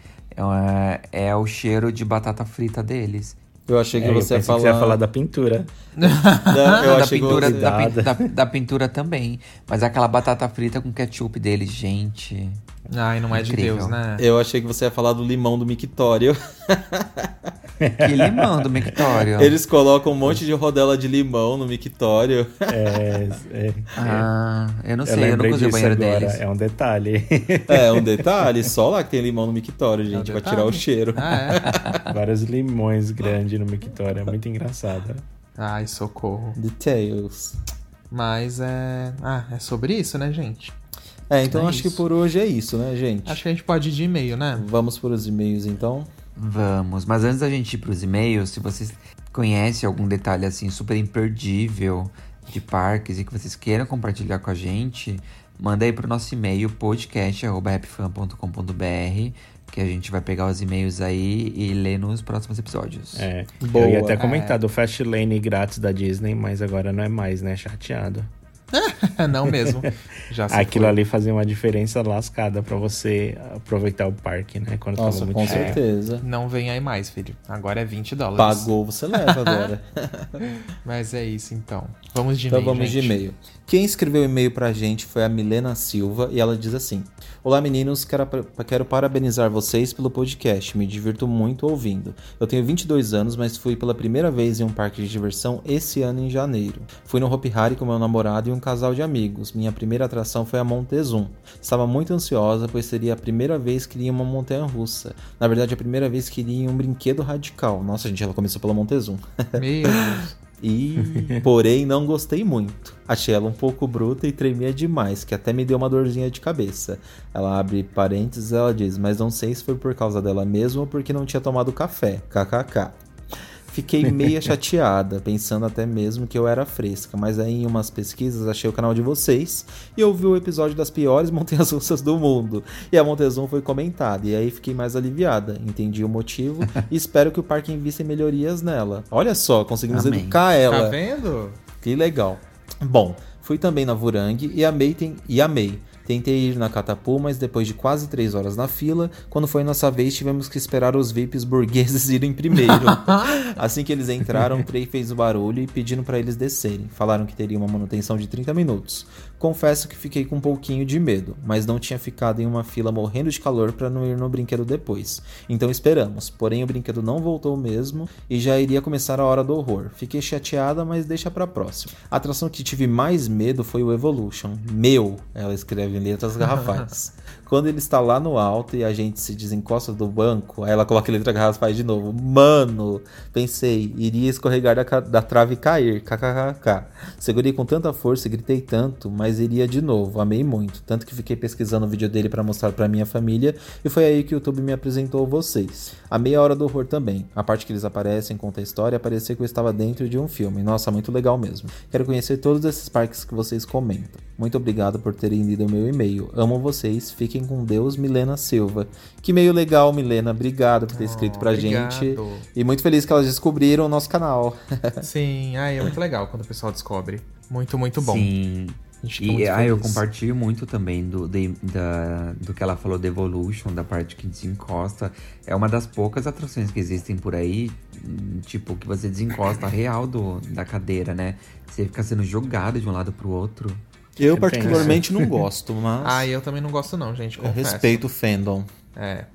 é, é o cheiro de batata frita deles. Eu achei que é, você ia falar... Que você ia falar da pintura. Não, eu da, pintura que... da, da, da, pintura também. Mas aquela batata frita com ketchup dele, gente. Ai, não é Incrível. de Deus, né? Eu achei que você ia falar do limão do mictório. Que limão do mictório? Eles colocam um monte de rodela de limão no mictório. É, é, ah, eu não sei, eu, eu não usei o banheiro agora. deles. É um detalhe. É, um detalhe. Só lá que tem limão no mictório, gente, é um pra tirar o cheiro. Ah, é? Vários limões grandes no mictório, é muito engraçado. Ai, socorro. Details. Mas é. Ah, é sobre isso, né, gente? É, então é acho isso. que por hoje é isso, né, gente? Acho que a gente pode ir de e-mail, né? Vamos para os e-mails então. Vamos, mas antes da gente ir para os e-mails, se vocês conhecem algum detalhe assim super imperdível de parques e que vocês queiram compartilhar com a gente, manda aí para o nosso e-mail podcast@rapfan.com.br que a gente vai pegar os e-mails aí e ler nos próximos episódios. É. Boa. Eu ia até comentar é. do Fast Lane grátis da Disney, mas agora não é mais, né? Chateado. não mesmo. Já Aquilo foi. ali fazia uma diferença lascada para você aproveitar o parque, né? Quando Nossa, com certeza. Não vem aí mais, filho. Agora é 20 dólares. Pagou, você leva agora. Mas é isso então. Vamos de então e-mail. Então vamos gente. de e-mail. Quem escreveu e-mail pra gente foi a Milena Silva e ela diz assim: Olá meninos, quero, quero parabenizar vocês pelo podcast, me divirto muito ouvindo. Eu tenho 22 anos, mas fui pela primeira vez em um parque de diversão esse ano em janeiro. Fui no Hopi Hari com meu namorado e um casal de amigos. Minha primeira atração foi a Montezum. Estava muito ansiosa, pois seria a primeira vez que iria em uma montanha russa. Na verdade, a primeira vez que iria em um brinquedo radical. Nossa, gente, ela começou pela Montezum. Meu Deus. E, porém, não gostei muito. Achei ela um pouco bruta e tremia demais, que até me deu uma dorzinha de cabeça. Ela abre parênteses ela diz: Mas não sei se foi por causa dela mesma ou porque não tinha tomado café. KKK. Fiquei meia chateada, pensando até mesmo que eu era fresca, mas aí em umas pesquisas achei o canal de vocês e ouvi o episódio das piores montanhas russas do mundo. E a Montezum foi comentada, e aí fiquei mais aliviada, entendi o motivo e espero que o parque invista em melhorias nela. Olha só, conseguimos Amém. educar ela. Tá vendo? Que legal. Bom, fui também na Vurang e amei, tem, e amei. Tentei ir na Catapu, mas depois de quase três horas na fila, quando foi nossa vez, tivemos que esperar os VIPs burgueses irem primeiro. assim que eles entraram, o Trey fez o barulho e pedindo para eles descerem. Falaram que teria uma manutenção de 30 minutos. Confesso que fiquei com um pouquinho de medo, mas não tinha ficado em uma fila morrendo de calor para não ir no brinquedo depois. Então esperamos, porém o brinquedo não voltou mesmo e já iria começar a hora do horror. Fiquei chateada, mas deixa pra próxima. A atração que tive mais medo foi o Evolution. Meu, ela escreve em letras garrafais. Quando ele está lá no alto e a gente se desencosta do banco, aí ela coloca a letra garrafais de novo. Mano, pensei, iria escorregar da, da trave e cair. KKKK. Segurei com tanta força e gritei tanto, mas iria de novo. Amei muito. Tanto que fiquei pesquisando o vídeo dele para mostrar para minha família e foi aí que o YouTube me apresentou vocês. A meia hora do horror também. A parte que eles aparecem, conta a história, parecia que eu estava dentro de um filme. Nossa, muito legal mesmo. Quero conhecer todos esses parques que vocês comentam. Muito obrigado por terem lido o meu e-mail. Amo vocês. Fiquem com Deus, Milena Silva. Que meio legal, Milena. Obrigado por ter escrito pra obrigado. gente. E muito feliz que elas descobriram o nosso canal. Sim, ai, é muito legal quando o pessoal descobre. Muito, muito bom. Sim. A gente fica E muito ah, eu compartilho muito também do, de- da, do que ela falou da Evolution, da parte que desencosta. É uma das poucas atrações que existem por aí, tipo, que você desencosta a real do, da cadeira, né? Você fica sendo jogado de um lado pro outro. Eu particularmente não gosto, mas Ah, eu também não gosto não, gente, eu confesso. respeito o fandom. É.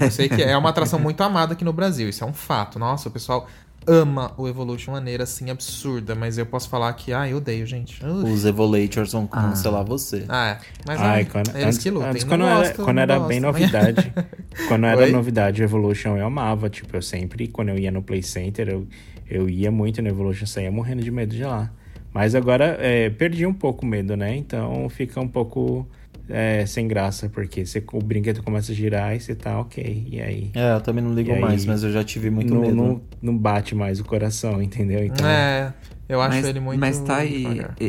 Eu sei que é uma atração muito amada aqui no Brasil, isso é um fato. Nossa, o pessoal ama o Evolution maneira assim absurda, mas eu posso falar que, ah, eu odeio, gente. Ui. Os Evolators vão cancelar você. Ah, é. Mas Ai, ai, quando, eles antes, que lutem. antes Não quando, era, gosto, quando não era gosto, bem mas- novidade, quando era Oi? novidade o Evolution eu amava, tipo, eu sempre, quando eu ia no Play Center, eu, eu ia muito no Evolution, saía morrendo de medo de lá. Mas agora é, perdi um pouco o medo, né? Então fica um pouco é, sem graça, porque você, o brinquedo começa a girar e você tá ok. E aí? É, eu também não ligo E aí, mais, mas eu já tive muito não, medo. Não, não bate mais o coração, entendeu? Então, É, eu acho mas, ele muito Mas tá aí.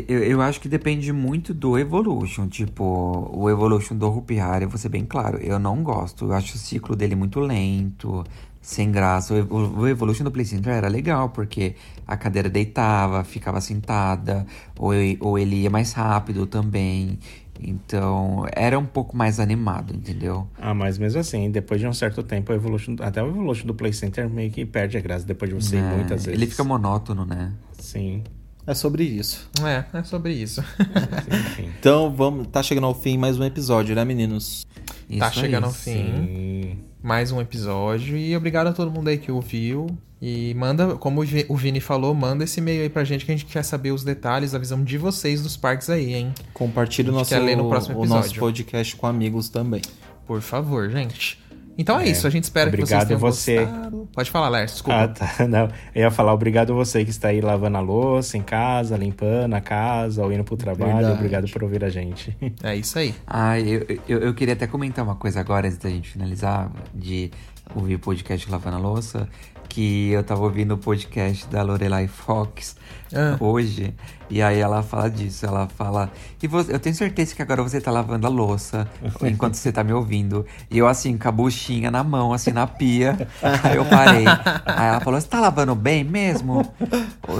Eu, eu acho que depende muito do Evolution. Tipo, o Evolution do Hopi Hari, eu vou ser bem claro, eu não gosto. Eu acho o ciclo dele muito lento, sem graça. O, o Evolution do Play Center era legal, porque a cadeira deitava, ficava sentada, ou, ou ele ia mais rápido também. Então, era um pouco mais animado, entendeu? Ah, mas mesmo assim, depois de um certo tempo, Evolution, até o Evolution do Play Center meio que perde a graça depois de você ir É, muitas vezes. Ele fica monótono, né? Sim. É sobre isso. É, é sobre isso. Enfim. Então, vamos, tá chegando ao fim mais um episódio, né, meninos? Isso tá aí. chegando ao fim. Sim. mais um episódio. E obrigado a todo mundo aí que ouviu. E manda, como o Vi- o Vini falou, manda esse e-mail aí pra gente que a gente quer saber os detalhes, a visão de vocês dos parques aí, hein? Compartilhe o A nosso, quer ler no próximo o nosso episódio. podcast com amigos também. Por favor, gente. Então é, É. isso, a gente espera que vocês Obrigado tenham você. gostado. Pode falar, Lércio, desculpa. Ah, tá. Não, eu ia falar obrigado você que está aí lavando a louça em casa, limpando a casa, ou indo pro trabalho. Verdade. Obrigado por ouvir a gente. É isso aí. Ah, eu, eu, eu queria até comentar uma coisa agora, antes da gente finalizar, de ouvir o podcast Lavando a Louça, que eu tava ouvindo o podcast da Lorelai Fox Ah. hoje, e aí ela fala disso, ela fala, e você, eu tenho certeza que agora você tá lavando a louça enquanto você tá me ouvindo, e eu assim, com a buchinha na mão, assim, na pia, aí eu parei, aí ela falou, você tá lavando bem mesmo?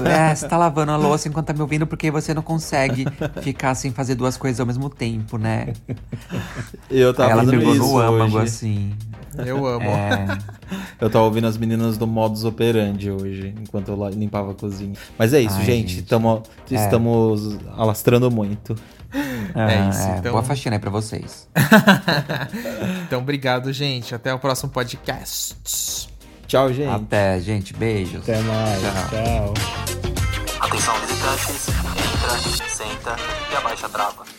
É, você tá lavando a louça enquanto tá me ouvindo, porque você não consegue ficar sem fazer duas coisas ao mesmo tempo, né? Eu tava Aí ela pegou no âmago, hoje. assim. Eu amo. É, Eu tava ouvindo as meninas do modus operandi hoje, enquanto eu limpava a cozinha. Mas é isso, Ai, gente. gente. Tamo, Estamos alastrando muito. É isso, é, então- Boa faxina aí pra vocês. Então, obrigado, gente. Até o próximo podcast. Tchau, gente. Até, gente. Beijos. Até mais. Tchau. Tchau. Atenção visitantes, entra, senta e abaixa a trava.